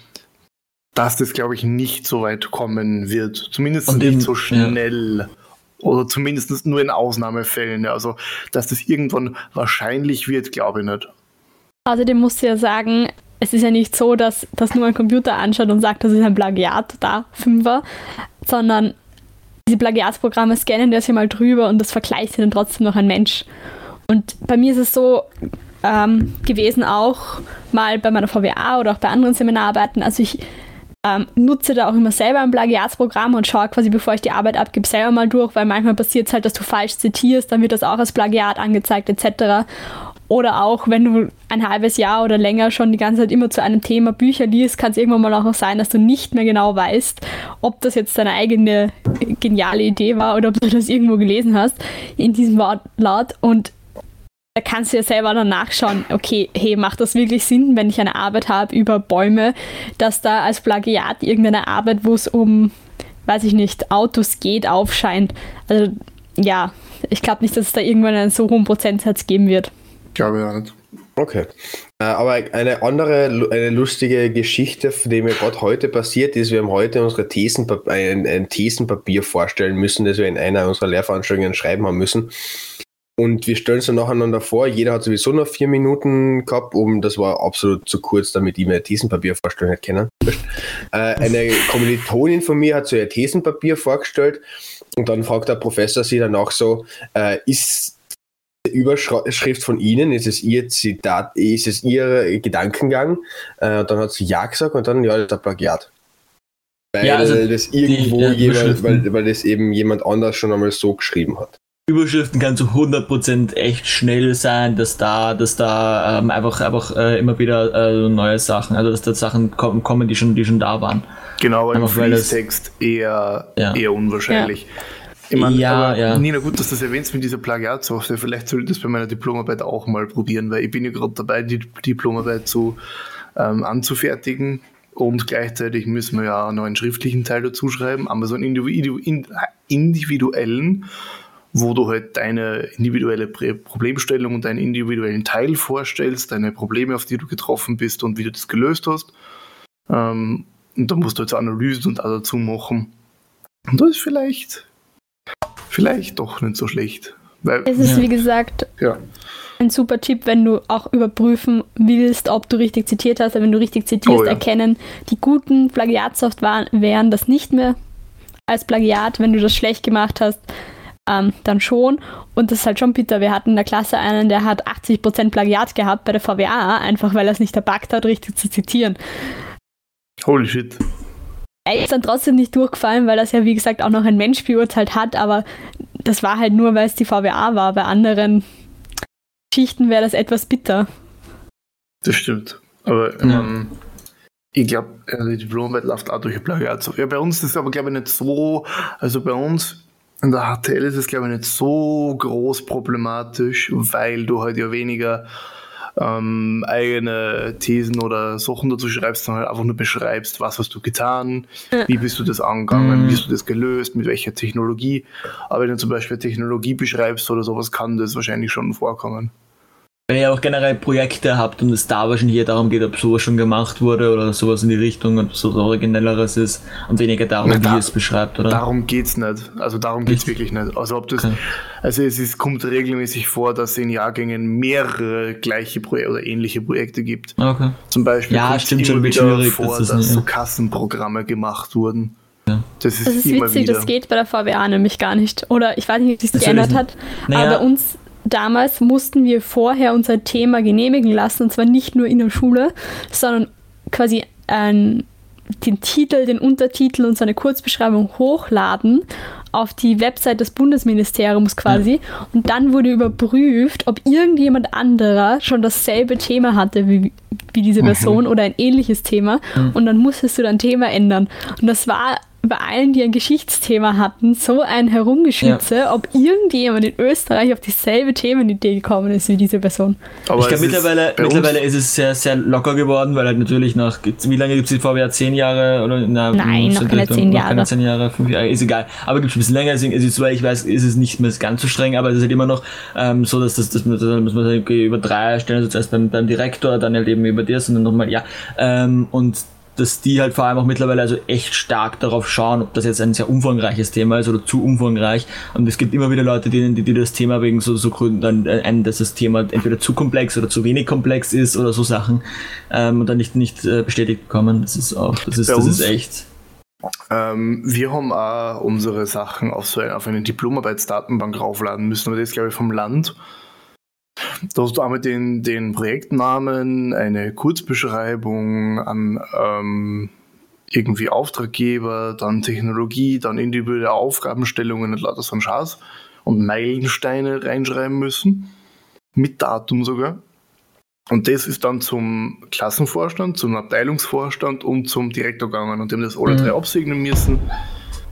A: dass das, glaube ich, nicht so weit kommen wird. Zumindest
C: Und
A: nicht
C: eben,
A: so
C: ja.
A: Oder zumindest nur in Ausnahmefällen. Also, dass das irgendwann wahrscheinlich wird, glaube ich nicht.
D: Außerdem musst du ja sagen, es ist ja nicht so, dass das nur ein Computer anschaut und sagt, das ist ein Plagiat, da, Fünfer, sondern diese Plagiatsprogramme scannen das ja mal drüber und das vergleicht dann trotzdem noch ein Mensch. Und bei mir ist es so ähm, gewesen, auch mal bei meiner VWA oder auch bei anderen Seminararbeiten, also ich ähm, nutze da auch immer selber ein Plagiatsprogramm und schaue quasi, bevor ich die Arbeit abgebe, selber mal durch, weil manchmal passiert es halt, dass du falsch zitierst, dann wird das auch als Plagiat angezeigt etc. Oder auch, wenn du ein halbes Jahr oder länger schon die ganze Zeit immer zu einem Thema Bücher liest, kann es irgendwann mal auch sein, dass du nicht mehr genau weißt, ob das jetzt deine eigene geniale Idee war oder ob du das irgendwo gelesen hast in diesem Wortlaut. Und kannst du ja selber dann nachschauen, okay, hey, macht das wirklich Sinn, wenn ich eine Arbeit habe über Bäume, dass da als Plagiat irgendeine Arbeit, wo es um, weiß ich nicht, Autos geht, aufscheint. Also ja, ich glaube nicht, dass es da irgendwann einen so hohen Prozentsatz geben wird.
A: Glaube ich auch nicht.
B: Okay. Äh, aber eine andere, eine lustige Geschichte, die mir gerade heute passiert ist, wir haben heute unsere Thesenpap ein, ein Thesenpapier vorstellen müssen, das wir in einer unserer Lehrveranstaltungen schreiben haben müssen. Und wir stellen es dann nacheinander vor. Jeder hat sowieso noch vier Minuten gehabt, um, das war absolut zu kurz, damit ich mir ein Thesenpapier vorstellen hätte können. Äh, eine Kommilitonin von mir hat so ihr Thesenpapier vorgestellt und dann fragt der Professor sie danach so, äh, ist die Überschrift von Ihnen, ist es Ihr Zitat, ist es Ihr Gedankengang? Äh, und dann hat sie Ja gesagt und dann, ja, das ist ein Plagiat. Weil
C: Ja, also
B: das irgendwo
C: die, ja,
B: jemand, weil, weil das eben jemand anders schon einmal so geschrieben hat.
C: Überschriften kann zu 100% echt schnell sein, dass da, dass da ähm, einfach, einfach äh, immer wieder äh, neue Sachen, also dass da Sachen kommen, kommen die, schon, die schon da waren.
A: Genau, im
C: Einfach weil das-
A: Fließtext eher,
C: Ja.
A: eher unwahrscheinlich. Ich meine,
C: Ja,
A: aber
C: ja.
A: Nina, gut, dass du das erwähnst mit dieser Plagiatsoftware. Vielleicht sollte ich das bei meiner Diplomarbeit auch mal probieren, weil ich bin ja gerade dabei, die Diplomarbeit zu, ähm, anzufertigen. Und gleichzeitig müssen wir ja noch einen schriftlichen Teil dazu schreiben, aber so einen individu in- individuellen, wo du halt deine individuelle Problemstellung und deinen individuellen Teil vorstellst, deine Probleme, auf die du getroffen bist und wie du das gelöst hast. Ähm, und dann musst du jetzt Analysen und auch dazu machen. Und das ist vielleicht, vielleicht doch nicht so schlecht. Weil,
D: Es ist,
C: Ja.
D: wie gesagt,
A: ja,
D: ein super Tipp, wenn du auch überprüfen willst, ob du richtig zitiert hast. Wenn du richtig zitierst,
A: Oh ja.
D: erkennen die guten Plagiatsoftwaren das nicht mehr als Plagiat. Wenn du das schlecht gemacht hast, ähm, dann schon. Und das ist halt schon bitter. Wir hatten in der Klasse einen, der hat 80% Plagiat gehabt bei der VWA, einfach weil er es nicht erbackt hat, richtig zu zitieren.
A: holy shit.
D: Er ist dann trotzdem nicht durchgefallen, weil das ja, wie gesagt, auch noch ein Mensch beurteilt hat, aber das war halt nur, weil es die VWA war. Bei anderen Schichten wäre das etwas bitter.
A: Das stimmt. Aber ich,
C: Ja.
A: mein, ich glaube, die Diplomarbeit läuft auch durch Plagiat. Ja, bei uns ist es aber, glaube ich, nicht so, also bei uns in der HTL ist es, glaube ich, nicht so groß problematisch, weil du halt ja weniger ähm, eigene Thesen oder Sachen dazu schreibst, sondern halt einfach nur beschreibst, was hast du getan, wie bist du das angegangen,
C: Mhm.
A: wie hast du das gelöst, mit welcher Technologie. Aber wenn du zum Beispiel Technologie beschreibst oder sowas, kann das wahrscheinlich schon vorkommen.
C: Wenn ihr auch generell Projekte habt und es da wahrscheinlich eher darum geht, ob sowas schon gemacht wurde oder sowas in die Richtung und so Originelleres ist und weniger darum,
A: Na, da-
C: wie es beschreibt, oder?
A: Darum geht's nicht. Also darum geht's
C: Nicht?
A: wirklich nicht. Also ob das,
C: Okay.
A: also es ist, kommt regelmäßig vor, dass es in Jahrgängen mehrere gleiche Projekte oder ähnliche Projekte gibt.
C: Okay.
A: Zum Beispiel
C: Ja, stimmt
A: immer
C: schon,
A: wieder
C: schwierig,
A: vor,
C: das
A: dass
C: nicht-
A: so Kassenprogramme gemacht wurden.
C: Ja.
A: Das ist,
D: Das ist
A: immer
D: witzig,
A: wieder.
D: das geht bei der VWA nämlich gar nicht. Oder ich weiß nicht, ob sich das geändert hat,
C: Naja.
D: aber bei uns damals mussten wir vorher unser Thema genehmigen lassen, und zwar nicht nur in der Schule, sondern quasi ein, den Titel, den Untertitel und so eine Kurzbeschreibung hochladen auf die Website des Bundesministeriums quasi. Und dann wurde überprüft, ob irgendjemand anderer schon dasselbe Thema hatte wie, wie diese Person oder ein ähnliches Thema. Und dann musstest du dein Thema ändern. Und das war bei allen, die ein Geschichtsthema hatten, so ein Herumgeschütze, ob irgendjemand in Österreich auf dieselbe Themenidee gekommen ist wie diese Person.
C: Aber ich glaube,
A: es ist
C: mittlerweile, mittlerweile ist es sehr, sehr locker geworden, weil halt natürlich nach, wie lange gibt es die VWA? Zehn Jahre? Oder, na,
D: Nein, noch keine zehn
C: noch keine
D: Jahre.
C: zehn Jahre, fünf Jahre, ist egal. Aber gibt es ein bisschen länger, deswegen ist es, soweit ich weiß, ist es nicht mehr ganz so streng, aber es ist halt immer noch ähm, so, dass das, das muss man sagen, okay, über drei Stellen, also zuerst beim, beim Direktor, dann halt eben über das und dann nochmal, ja. Ähm, und dass die halt vor allem auch mittlerweile also echt stark darauf schauen, ob das jetzt ein sehr umfangreiches Thema ist oder zu umfangreich. Und es gibt immer wieder Leute, denen, die, die das Thema wegen so, so Gründen dann äh, ein, dass das Thema entweder zu komplex oder zu wenig komplex ist oder so Sachen ähm, und dann nicht, nicht äh, bestätigt bekommen. Das ist auch, das ist,
A: Bei
C: das
A: uns-
C: ist echt.
A: Ähm, wir haben auch unsere Sachen auf so eine, auf eine Diplomarbeitsdatenbank raufladen müssen, aber das ist, glaube ich, vom Land. Da hast du einmal den, den Projektnamen, eine Kurzbeschreibung an ähm, irgendwie Auftraggeber, dann Technologie, dann individuelle Aufgabenstellungen und lauter so ein Schatz und Meilensteine reinschreiben müssen. Mit Datum sogar. Und das ist dann zum Klassenvorstand, zum Abteilungsvorstand und zum Direktor gegangen und die haben das alle
C: Mhm.
A: drei absegnen müssen.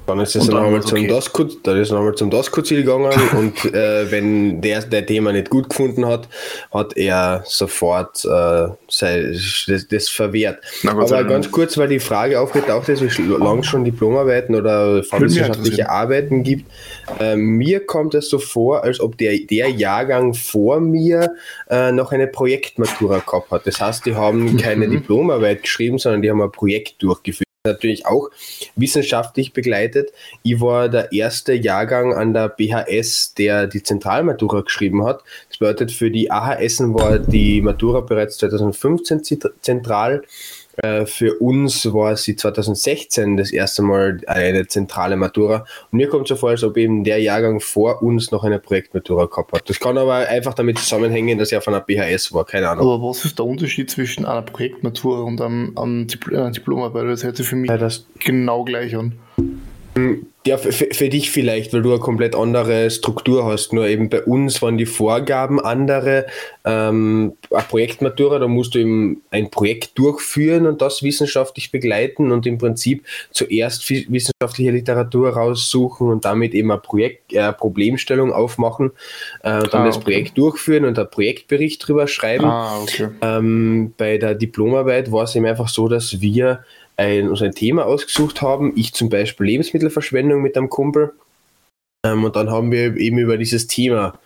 B: Dann ist es nochmal
A: war's
B: zum
A: okay.
B: DOSCO, dann ist es nochmal zum DOSCO-Ziel gegangen und äh, wenn der der Thema nicht gut gefunden hat, hat er sofort äh, sei, das, das verwehrt.
A: Na
B: Aber ganz kurz, weil die Frage aufgetaucht ist, wie lange schon Diplomarbeiten oder fachwissenschaftliche
A: interessieren.
B: Arbeiten gibt. Äh, mir kommt es so vor, als ob der, der Jahrgang vor mir äh, noch eine Projektmatura gehabt hat. Das heißt, die haben keine
A: Mhm.
B: Diplomarbeit geschrieben, sondern die haben ein Projekt durchgeführt. Natürlich auch wissenschaftlich begleitet. Ich war der erste Jahrgang an der BHS, der die Zentralmatura geschrieben hat. Das bedeutet, für die AHS war die Matura bereits 2015 zit- zentral. Äh, Für uns war sie 2016 das erste Mal eine zentrale Matura. Und mir kommt so vor, als ob eben der Jahrgang vor uns noch eine Projektmatura gehabt hat. Das kann aber einfach damit zusammenhängen, dass er von der BHS war. Keine Ahnung.
A: Aber was ist der Unterschied zwischen einer Projektmatura und einem, einem Dipl einer Diplomarbeit? Das sich für mich
B: Ja, das
A: genau gleich an.
B: Ja, für, für dich vielleicht, weil du eine komplett andere Struktur hast. Nur eben bei uns waren die Vorgaben andere. Ähm, eine Projektmatura, da musst du eben ein Projekt durchführen und das wissenschaftlich begleiten und im Prinzip zuerst wissenschaftliche Literatur raussuchen und damit eben eine Projekt, äh, Problemstellung aufmachen, äh, und dann
A: Ah,
B: das
A: okay.
B: Projekt durchführen und einen Projektbericht drüber schreiben.
A: Ah, okay.
B: Ähm, bei der Diplomarbeit war es eben einfach so, dass wir ein, uns ein Thema ausgesucht haben. Ich zum Beispiel Lebensmittelverschwendung mit einem Kumpel. Ähm, und dann haben wir eben über dieses Thema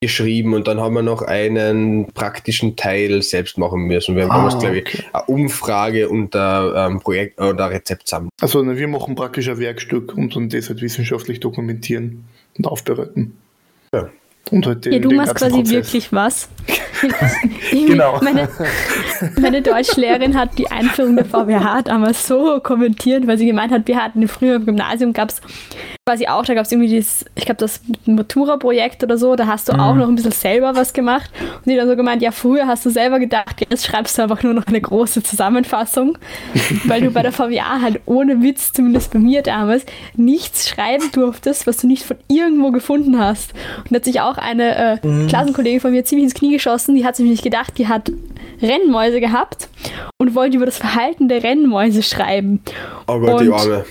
B: geschrieben und dann haben wir noch einen praktischen Teil selbst machen müssen. Wir haben
A: Ah,
B: damals, glaube ich,
A: okay.
B: eine Umfrage unter ähm, Projekt oder Rezeptsammlung.
A: Also ne, wir machen praktisch ein Werkstück und dann das halt wissenschaftlich dokumentieren und aufbereiten.
B: Ja.
A: Und halt den,
D: Ja, du machst quasi
A: Prozess.
D: wirklich was.
A: Genau.
D: Meine, meine Deutschlehrerin hat die Einführung der VWH damals so kommentiert, weil sie gemeint hat, wir hatten früher im Gymnasium gab es quasi auch, da gab es irgendwie dieses, ich glaube, das Matura-Projekt oder so, da hast du auch noch ein bisschen selber was gemacht. Und die dann so gemeint, ja, früher hast du selber gedacht, jetzt schreibst du einfach nur noch eine große Zusammenfassung, weil du bei der VWA halt ohne Witz, zumindest bei mir damals, nichts schreiben durftest, was du nicht von irgendwo gefunden hast. Und da hat sich auch eine äh, Klassenkollegin von mir ziemlich ins Knie geschossen, die hat sich nämlich gedacht, die hat Rennmäuse gehabt und wollte über das Verhalten der Rennmäuse schreiben.
B: Oh Gott, die
D: Und-
B: Arme.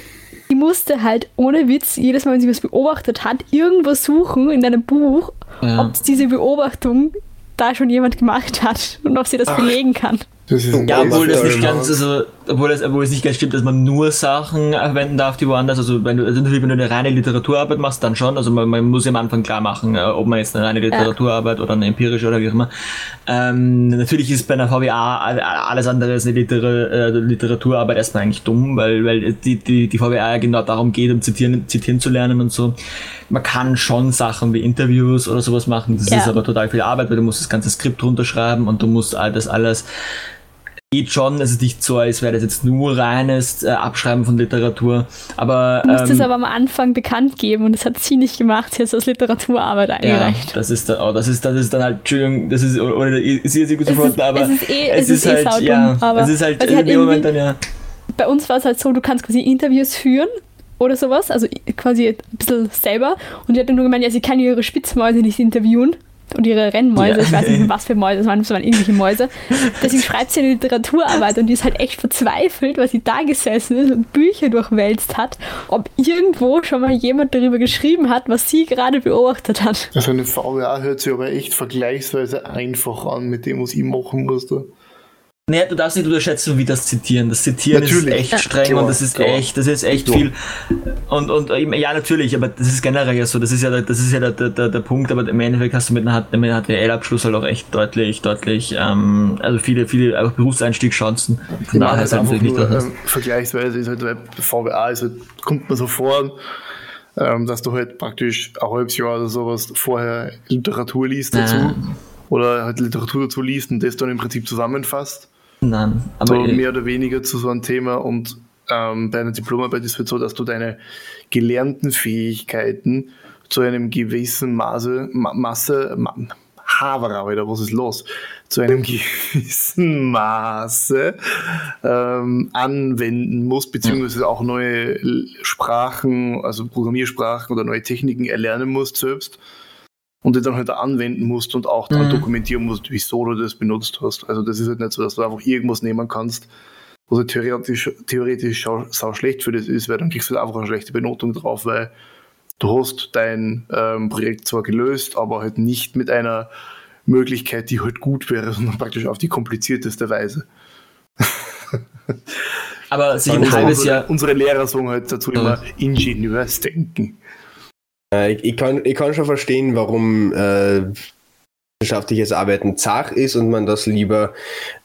D: Die musste halt ohne Witz, jedes Mal, wenn sie was beobachtet hat, irgendwas suchen in einem Buch,
C: Ja.
D: ob diese Beobachtung da schon jemand gemacht hat und ob sie das belegen kann.
A: Das ist
C: Ja, obwohl das nicht ganz, also, obwohl das, obwohl es nicht ganz stimmt, dass man nur Sachen verwenden darf, die woanders, also wenn du, also natürlich, wenn du eine reine Literaturarbeit machst, dann schon, also man, man muss ja am Anfang klar machen, äh, ob man jetzt eine reine Literaturarbeit oder eine empirische oder wie auch immer. Ähm, natürlich ist bei einer VWA all- alles andere als eine Liter äh, Literaturarbeit erstmal eigentlich dumm, weil, weil die, die, die VWA ja genau darum geht, um zitieren, zitieren zu lernen und so. Man kann schon Sachen wie Interviews oder sowas machen, das
D: Ja.
C: ist aber total viel Arbeit, weil du musst das ganze Skript runterschreiben und du musst all das alles geht schon, es ist nicht so, als wäre das jetzt nur reines äh, Abschreiben von Literatur, aber
D: Du musst es
C: ähm,
D: aber am Anfang bekannt geben und das hat sie nicht gemacht. Sie hat es als Literaturarbeit
C: ja,
D: eingereicht.
C: das ist dann, oh, das ist, das ist dann halt, Entschuldigung, das ist, oder ist hier sehr gut
D: Es ist-
C: sofort, aber
D: es ist eh- es ist eh
C: halt, ja,
D: aber-
C: es ist halt,
D: sie
C: in dem Moment dann ja,
D: Bei uns war es halt so, du kannst quasi Interviews führen oder sowas, also quasi ein bisschen selber. Und die hat dann nur gemeint, ja, sie kann ihre Spitzmäuse nicht interviewen. Und ihre Rennmäuse,
C: Ja.
D: ich weiß nicht, was für Mäuse, es waren, es waren irgendwelche Mäuse. Deswegen schreibt sie eine Literaturarbeit und die ist halt echt verzweifelt, weil sie da gesessen ist und Bücher durchwälzt hat, ob irgendwo schon mal jemand darüber geschrieben hat, was sie gerade beobachtet hat.
A: Also eine VWA hört sich aber echt vergleichsweise einfach an mit dem, was ich machen musste.
C: Naja, du darfst nicht unterschätzen, wie das Zitieren. Das Zitieren
A: Natürlich.
C: ist echt streng
A: Klar,
C: und das ist
A: klar.
C: echt, das ist echt viel. Und, und ähm, ja, natürlich, aber das ist generell ja so, das ist ja, der- das ist ja der, der, der, Punkt, aber im Endeffekt hast du mit einem HTL-Abschluss halt auch echt deutlich, deutlich, ähm, also viele, viele auch Berufseinstiegschancen. Von daher ist
A: halt einfach
C: wirklich
A: nur,
C: nicht das.
A: ähm, vergleichsweise ist halt, weil VWA ist halt, kommt man so vor, ähm, dass du halt praktisch ein halbes Jahr oder sowas vorher Literatur liest dazu.
C: Ja.
A: Oder halt Literatur dazu liest und das dann im Prinzip zusammenfasst.
C: Nein, aber
A: so mehr oder weniger zu so einem Thema und ähm, bei einer Diplomarbeit ist es halt so, dass du deine gelernten Fähigkeiten zu einem gewissen Maße, Ma Masse, Ma Havara, Alter, was ist los? Zu einem gewissen Maße ähm, anwenden musst, beziehungsweise auch neue Sprachen, also Programmiersprachen oder neue Techniken erlernen musst selbst und die dann halt anwenden musst und auch dann
C: Mhm.
A: dokumentieren musst, wieso du das benutzt hast. Also das ist halt nicht so, dass du einfach irgendwas nehmen kannst, was halt theoretisch, theoretisch sau, sau schlecht für das ist, weil dann kriegst du halt einfach eine schlechte Benotung drauf, weil du hast dein ähm, Projekt zwar gelöst, aber halt nicht mit einer Möglichkeit, die halt gut wäre, sondern praktisch auf die komplizierteste Weise.
C: aber sich ein
A: Also
C: halbes
A: unsere,
C: Jahr,
A: unsere Lehrer sagen halt dazu immer Ingenieursdenken.
B: Äh, ich, ich, kann, ich kann schon verstehen, warum äh, wissenschaftliches Arbeiten zart ist und man das lieber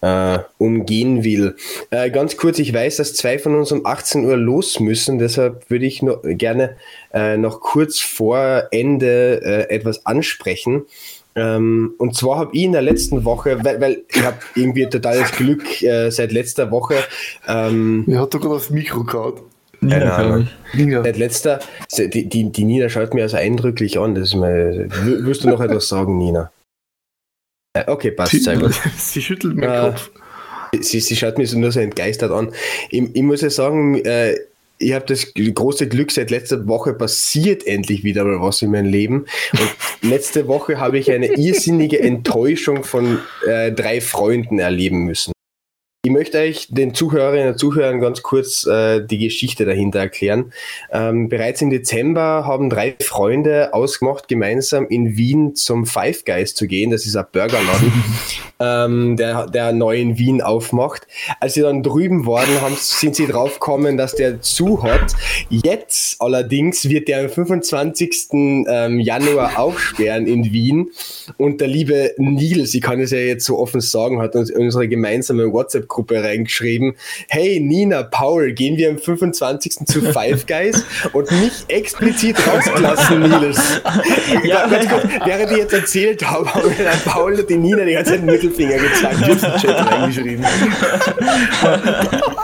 B: äh, umgehen will. Äh, ganz kurz, ich weiß, dass zwei von uns um 18 Uhr los müssen, deshalb würde ich noch gerne äh, noch kurz vor Ende äh, etwas ansprechen. Ähm, und zwar habe ich in der letzten Woche, weil, weil ich habe irgendwie totales Glück äh, seit letzter Woche, ähm,
A: Wer hat da gerade aufs Mikro gehauen?
C: Ja,
B: Keine
C: glaub
B: Ahnung.
C: ich.
A: Nina.
B: Seit letzter, die, die, die Nina schaut mir also eindrücklich an. Das ist mal, w- willst du noch etwas sagen, Nina? Äh, Okay, passt, sehr gut.
A: Sie schüttelt meinen
B: Äh,
A: Kopf.
B: Sie, sie schaut mir so nur so entgeistert an. Ich, ich muss ja sagen, äh, ich habe das große Glück, seit letzter Woche passiert endlich wieder mal was in meinem Leben. Und letzte Woche habe ich eine irrsinnige Enttäuschung von äh, drei Freunden erleben müssen. Ich möchte euch den Zuhörerinnen und Zuhörern ganz kurz äh, die Geschichte dahinter erklären. Ähm, bereits im Dezember haben drei Freunde ausgemacht, gemeinsam in Wien zum Five Guys zu gehen. Das ist ein Burgerladen, ähm, der, der neu in Wien aufmacht. Als sie dann drüben waren, haben, sind sie draufgekommen, dass der zu hat. Jetzt allerdings wird der am 25. Ähm, Januar aufsperren in Wien. Und der liebe Nils, ich kann es ja jetzt so offen sagen, hat uns unsere gemeinsame WhatsApp-Gruppe reingeschrieben, hey Nina, Paul, gehen wir am 25. zu Five Guys? Und mich explizit rausgelassen, Nils.
C: Ja,
B: Ganz kurz, während ich jetzt erzählt habe, haben der Paul und die Nina die ganze Zeit den Mittelfinger gezeigt. Hab's im Chat reingeschrieben.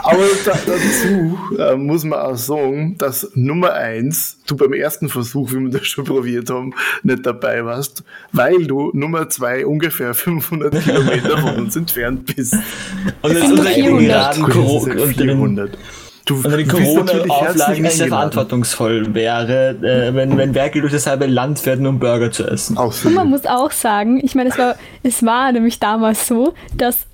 A: Aber da, dazu äh, muss man auch sagen, dass Nummer eins, du beim ersten Versuch, wie wir das schon probiert haben, nicht dabei warst, weil du Nummer zwei ungefähr 500 Kilometer von uns entfernt bist.
C: Und jetzt
D: sind
C: unter den
D: 400.
C: geraden
A: Gut,
C: Koro-
A: das sind
C: unter den,
A: 400. Du,
C: unter den Corona-Auflagen nicht sehr verantwortungsvoll wäre, äh, wenn, wenn Werkel durch das halbe Land fährt, nur um Burger zu essen.
D: Und man muss auch sagen, ich meine, es war, es war nämlich damals so, dass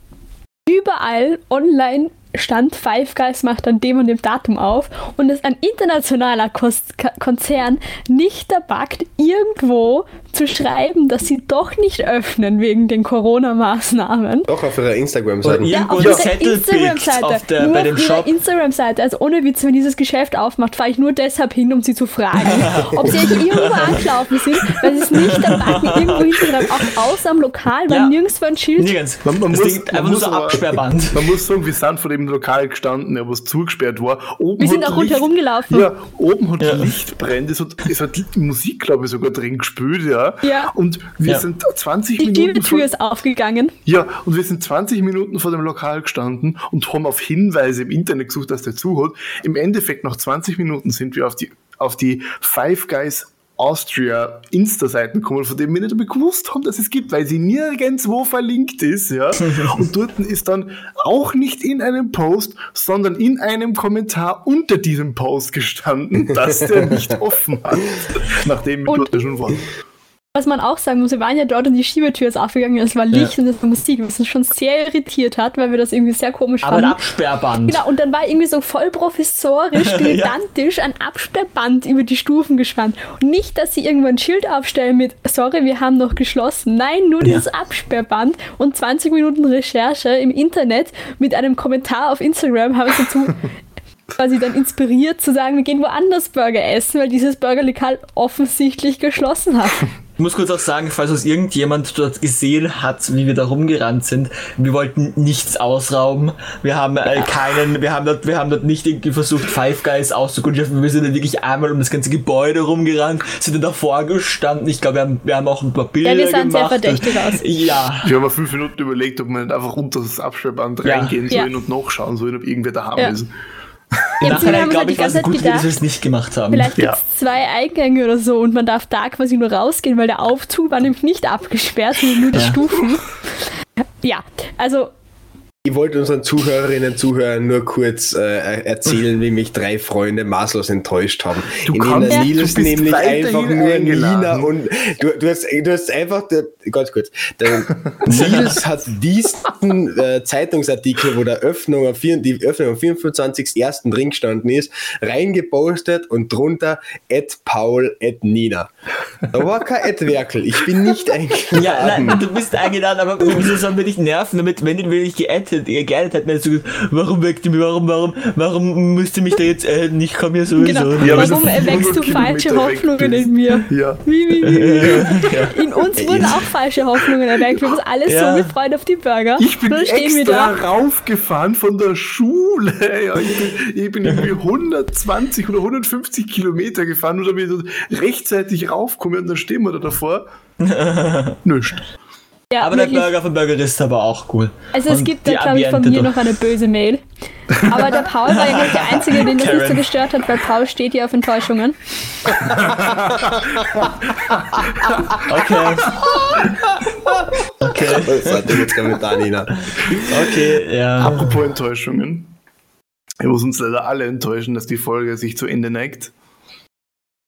D: überall online stand, Five Guys macht an dem und dem Datum auf und es ein internationaler Kost Konzern nicht erbackt, irgendwo zu schreiben, dass sie doch nicht öffnen wegen den Corona-Maßnahmen.
B: Doch, auf ihrer Instagram-Seite.
D: Ja, auf ihrer
C: auf der-
D: nur
C: bei
D: auf
C: dem
D: ihrer
C: Shop.
D: Instagram-Seite. Also ohne Witz, wenn dieses Geschäft aufmacht, fahre ich nur deshalb hin, um sie zu fragen, ob sie eigentlich irgendwo angelaufen sind, weil sie es nicht erbacken, irgendwo hinzuschreiben, auch außer am Lokal, weil
C: Ja.
D: nirgendwo ein Schild
C: Nirgends.
A: Man, man muss,
C: Ding
A: man
C: einfach nur
A: muss
C: so Absperrband.
A: Man muss sagen, wir sind vor dem Lokal gestanden, ja, was zugesperrt war. Oben
D: Wir sind auch rundherum gelaufen.
A: Ja, oben hat
C: Ja.
A: Licht brennt. Es hat, es hat Musik, glaube ich, sogar drin gespielt, ja.
D: Ja.
A: Und wir
C: Ja.
A: sind 20
D: Die
A: Minuten vor,
D: Tür ist aufgegangen.
A: ja, und wir sind 20 Minuten vor dem Lokal gestanden und haben auf Hinweise im Internet gesucht, dass der zu hat. Im Endeffekt, nach 20 Minuten sind wir auf die, auf die Five Guys Austria Insta-Seiten gekommen, von denen wir nicht gewusst haben, dass es gibt, weil sie nirgendwo verlinkt ist, ja. Und dort ist dann auch nicht in einem Post, sondern in einem Kommentar unter diesem Post gestanden, dass der nicht offen hat, nachdem wir dort ja schon waren.
D: Was man auch sagen muss, wir waren ja dort und die Schiebetür ist aufgegangen, es war Licht
C: Ja.
D: und es war Musik, was uns schon sehr irritiert hat, weil wir das irgendwie sehr komisch
C: Aber ein
D: fanden.
C: Absperrband.
D: Genau, und dann war irgendwie so voll professorisch, dilettantisch ein Absperrband über die Stufen gespannt. Und nicht, dass sie irgendwo ein Schild aufstellen mit, sorry, wir haben noch geschlossen. Nein, nur dieses Absperrband und 20 Minuten Recherche im Internet mit einem Kommentar auf Instagram haben uns dazu quasi dann inspiriert zu sagen, wir gehen woanders Burger essen, weil dieses Burgerlokal offensichtlich geschlossen hat.
C: Ich muss kurz auch sagen, falls uns irgendjemand dort gesehen hat, wie wir da rumgerannt sind, wir wollten nichts ausrauben. Wir haben äh, keinen, wir haben dort, wir haben dort nicht irgendwie versucht, Five Guys auszukundschaften. Wir sind dann wirklich einmal um das ganze Gebäude rumgerannt, sind dann davor gestanden. Ich glaube, wir haben, wir haben auch ein paar Bilder
D: Ja, wir sahen sehr
C: gemacht.
D: verdächtig aus.
C: Ja.
A: Wir haben mal fünf Minuten überlegt, ob wir nicht einfach unter das Absperrband
C: Ja.
A: reingehen
D: Ja.
A: sollen und nachschauen sollen, ob irgendwer daheim
D: Ja.
A: ist.
C: Im
D: haben
C: glaube
D: halt die
C: ich, war es
D: ganze
C: gut,
D: Zeit
C: dass wir
D: gedacht,
C: es nicht gemacht haben.
D: Vielleicht
A: Ja.
D: gibt es zwei Eingänge oder so und man darf da quasi nur rausgehen, weil der Aufzug war nämlich nicht abgesperrt, sondern nur die
C: Ja.
D: Stufen. Ja, also
B: Ich wollte unseren Zuhörerinnen und Zuhörern nur kurz äh, erzählen, wie mich drei Freunde maßlos enttäuscht haben.
A: Du
B: der
A: Ja.
B: Nils
A: du bist
B: nämlich einfach nur
A: eingeladen.
B: Nina und du, du, hast, du hast einfach, der, ganz kurz, der Nils hat diesen äh, Zeitungsartikel, wo der Öffnung am, vier- die Öffnung am 24.01. drin gestanden ist, reingepostet und drunter at Paul at Nina. Da war kein at Werkel, ich bin nicht eingeladen.
C: Ja, nein, du bist eingeladen, aber wieso sollen wir dich nerven, damit, wenn du mich geaddet, äh, geaddet hätten, hättest du gesagt, warum weckt ihr mich, warum, warum, warum müsst ihr mich da jetzt adden, ich komme ja sowieso.
D: genau.
A: Ja,
D: Warum erweckst du
A: 500
D: falsche
A: Kilometer
D: Hoffnungen in mir?
A: Ja.
D: Wie, wie, wie, wie. In uns wurden auch falsche Hoffnungen erweckt. Wir haben uns alle
C: Ja.
D: so gefreut auf die Burger.
A: Ich bin
D: Dann stehen wir
A: extra
D: da.
A: raufgefahren von der Schule. Ja, ich, bin, ich bin irgendwie 120 oder 150 Kilometer gefahren, nur damit ich rechtzeitig raufkomme und dann stehen wir da davor. Nichts.
D: Ja,
C: Aber der. Burger von Burgerist ist aber auch cool.
D: Also es
C: Und
D: gibt da, glaube ich, von mir noch eine böse Mail. Aber der Paul war ja nicht der Einzige, den das nicht so
C: Karen.
D: gestört hat, weil Paul steht hier auf Enttäuschungen.
C: Okay. Okay,
B: Das hat jetzt Kommentar, Nina.
C: okay, ja.
A: Apropos Enttäuschungen. Ich muss uns leider alle enttäuschen, dass die Folge sich zu Ende neigt.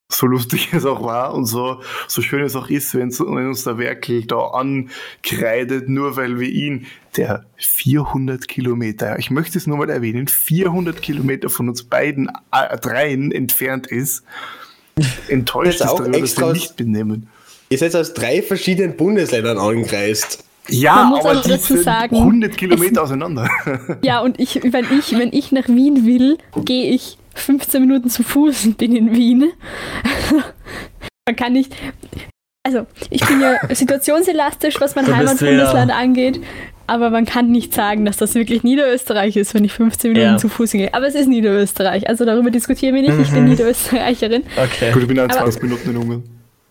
A: So lustig es auch war und so, so schön es auch ist, wenn, uns der Werkel da ankreidet, nur weil wir ihn, der 400 Kilometer, ich möchte es nur mal erwähnen, 400 Kilometer von uns beiden äh, dreien entfernt ist, enttäuscht
B: Das
A: ist darüber, dass
B: extra
A: wir nicht benehmen.
B: Ihr seid aus drei verschiedenen Bundesländern angereist.
A: Ja,
D: Man muss
A: aber
D: auch
A: die
D: dazu
A: sind
D: sagen,
A: 100 Kilometer auseinander.
D: Ja, und ich, wenn ich, wenn ich nach Wien will, gehe ich 15 Minuten zu Fuß und bin in Wien. Man kann nicht. Also, ich bin ja situationselastisch, was mein Heimatbundesland
C: wieder-
D: angeht. Aber man kann nicht sagen, dass das wirklich Niederösterreich ist, wenn ich 15 Minuten
C: Ja.
D: zu Fuß gehe. Aber es ist Niederösterreich. Also darüber diskutieren wir nicht. Ich bin Niederösterreicherin.
C: Okay.
A: Gut, ich bin
D: Aber-
A: 20 Minuten in Ungarn.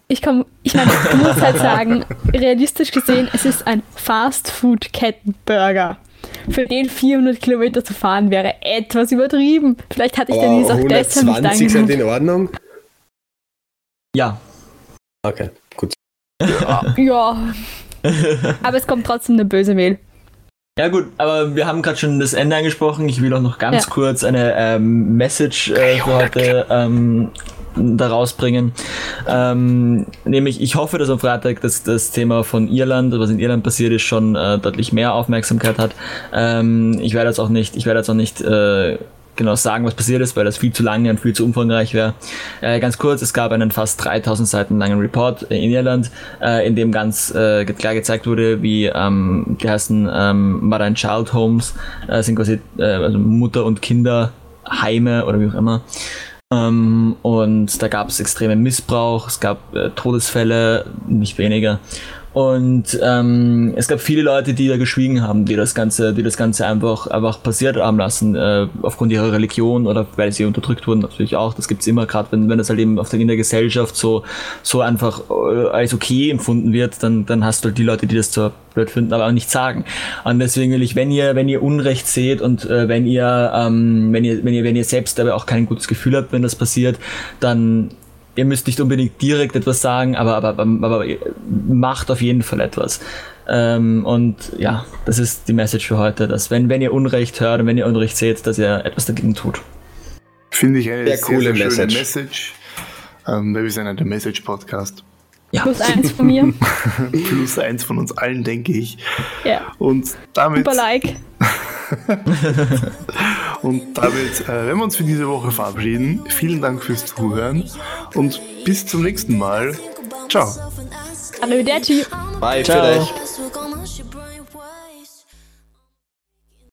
D: Ich komme, ich meine, du musst halt sagen, realistisch gesehen, es ist ein Fast-Food-Kettenburger. Für den 400 Kilometer zu fahren wäre etwas übertrieben. Vielleicht hatte ich den Nils
B: Aber
D: auch deshalb nicht
B: 120 sind in Ordnung?
C: Ja.
B: Okay, gut.
D: Ja. Aber es kommt trotzdem eine böse Mail.
C: Ja gut, aber wir haben gerade schon das Ende angesprochen. Ich will auch noch ganz
D: Ja.
C: kurz eine ähm, Message äh, für heute ähm, da rausbringen. Ähm, nämlich, ich hoffe, dass am Freitag das, das Thema von Irland, was in Irland passiert ist, schon äh, deutlich mehr Aufmerksamkeit hat. Ähm, ich werde jetzt auch nicht, ich werde jetzt auch nicht äh, genau sagen, was passiert ist, weil das viel zu lange und viel zu umfangreich wäre. Äh, ganz kurz, es gab einen fast 3000 Seiten langen Report in Irland, äh, in dem ganz äh, klar gezeigt wurde, wie ähm, die heißen ähm, Mother and Child Homes, äh, sind quasi äh, also Mutter- und Kinderheime oder wie auch immer. Ähm, und da gab es extremen Missbrauch, es gab äh, Todesfälle, nicht weniger. Und ähm, es gab viele Leute, die da geschwiegen haben, die das Ganze, die das Ganze einfach, einfach passiert haben lassen, äh, aufgrund ihrer Religion oder weil sie unterdrückt wurden, natürlich auch. Das gibt's immer, gerade wenn, wenn das halt eben auf der, in der Gesellschaft so, so einfach äh, als okay empfunden wird, dann, dann hast du halt die Leute, die das zwar blöd finden, aber auch nicht sagen. Und deswegen will ich, wenn ihr, wenn ihr Unrecht seht und äh, wenn ihr, ähm, wenn ihr, wenn ihr, wenn ihr selbst aber auch kein gutes Gefühl habt, wenn das passiert, dann ihr müsst nicht unbedingt direkt etwas sagen, aber, aber, aber, aber ihr macht auf jeden Fall etwas. Ähm, und ja, das ist die Message für heute, dass wenn, wenn ihr Unrecht hört und wenn ihr Unrecht seht, dass ihr etwas dagegen tut.
A: Finde ich eine
B: Sehr
A: sehr,
B: coole
A: sehr, schöne
B: Message.
A: Message. Ähm, wir sind ja der Message-Podcast.
C: Ja.
D: Plus eins von mir.
A: Plus eins von uns allen, denke ich.
D: Ja.
A: Und damit,
D: Super Like.
A: und damit äh, werden wir uns für diese Woche verabschieden. Vielen Dank fürs Zuhören und bis zum nächsten Mal. Ciao.
D: Arrivederci.
B: Bye,
C: Ciao.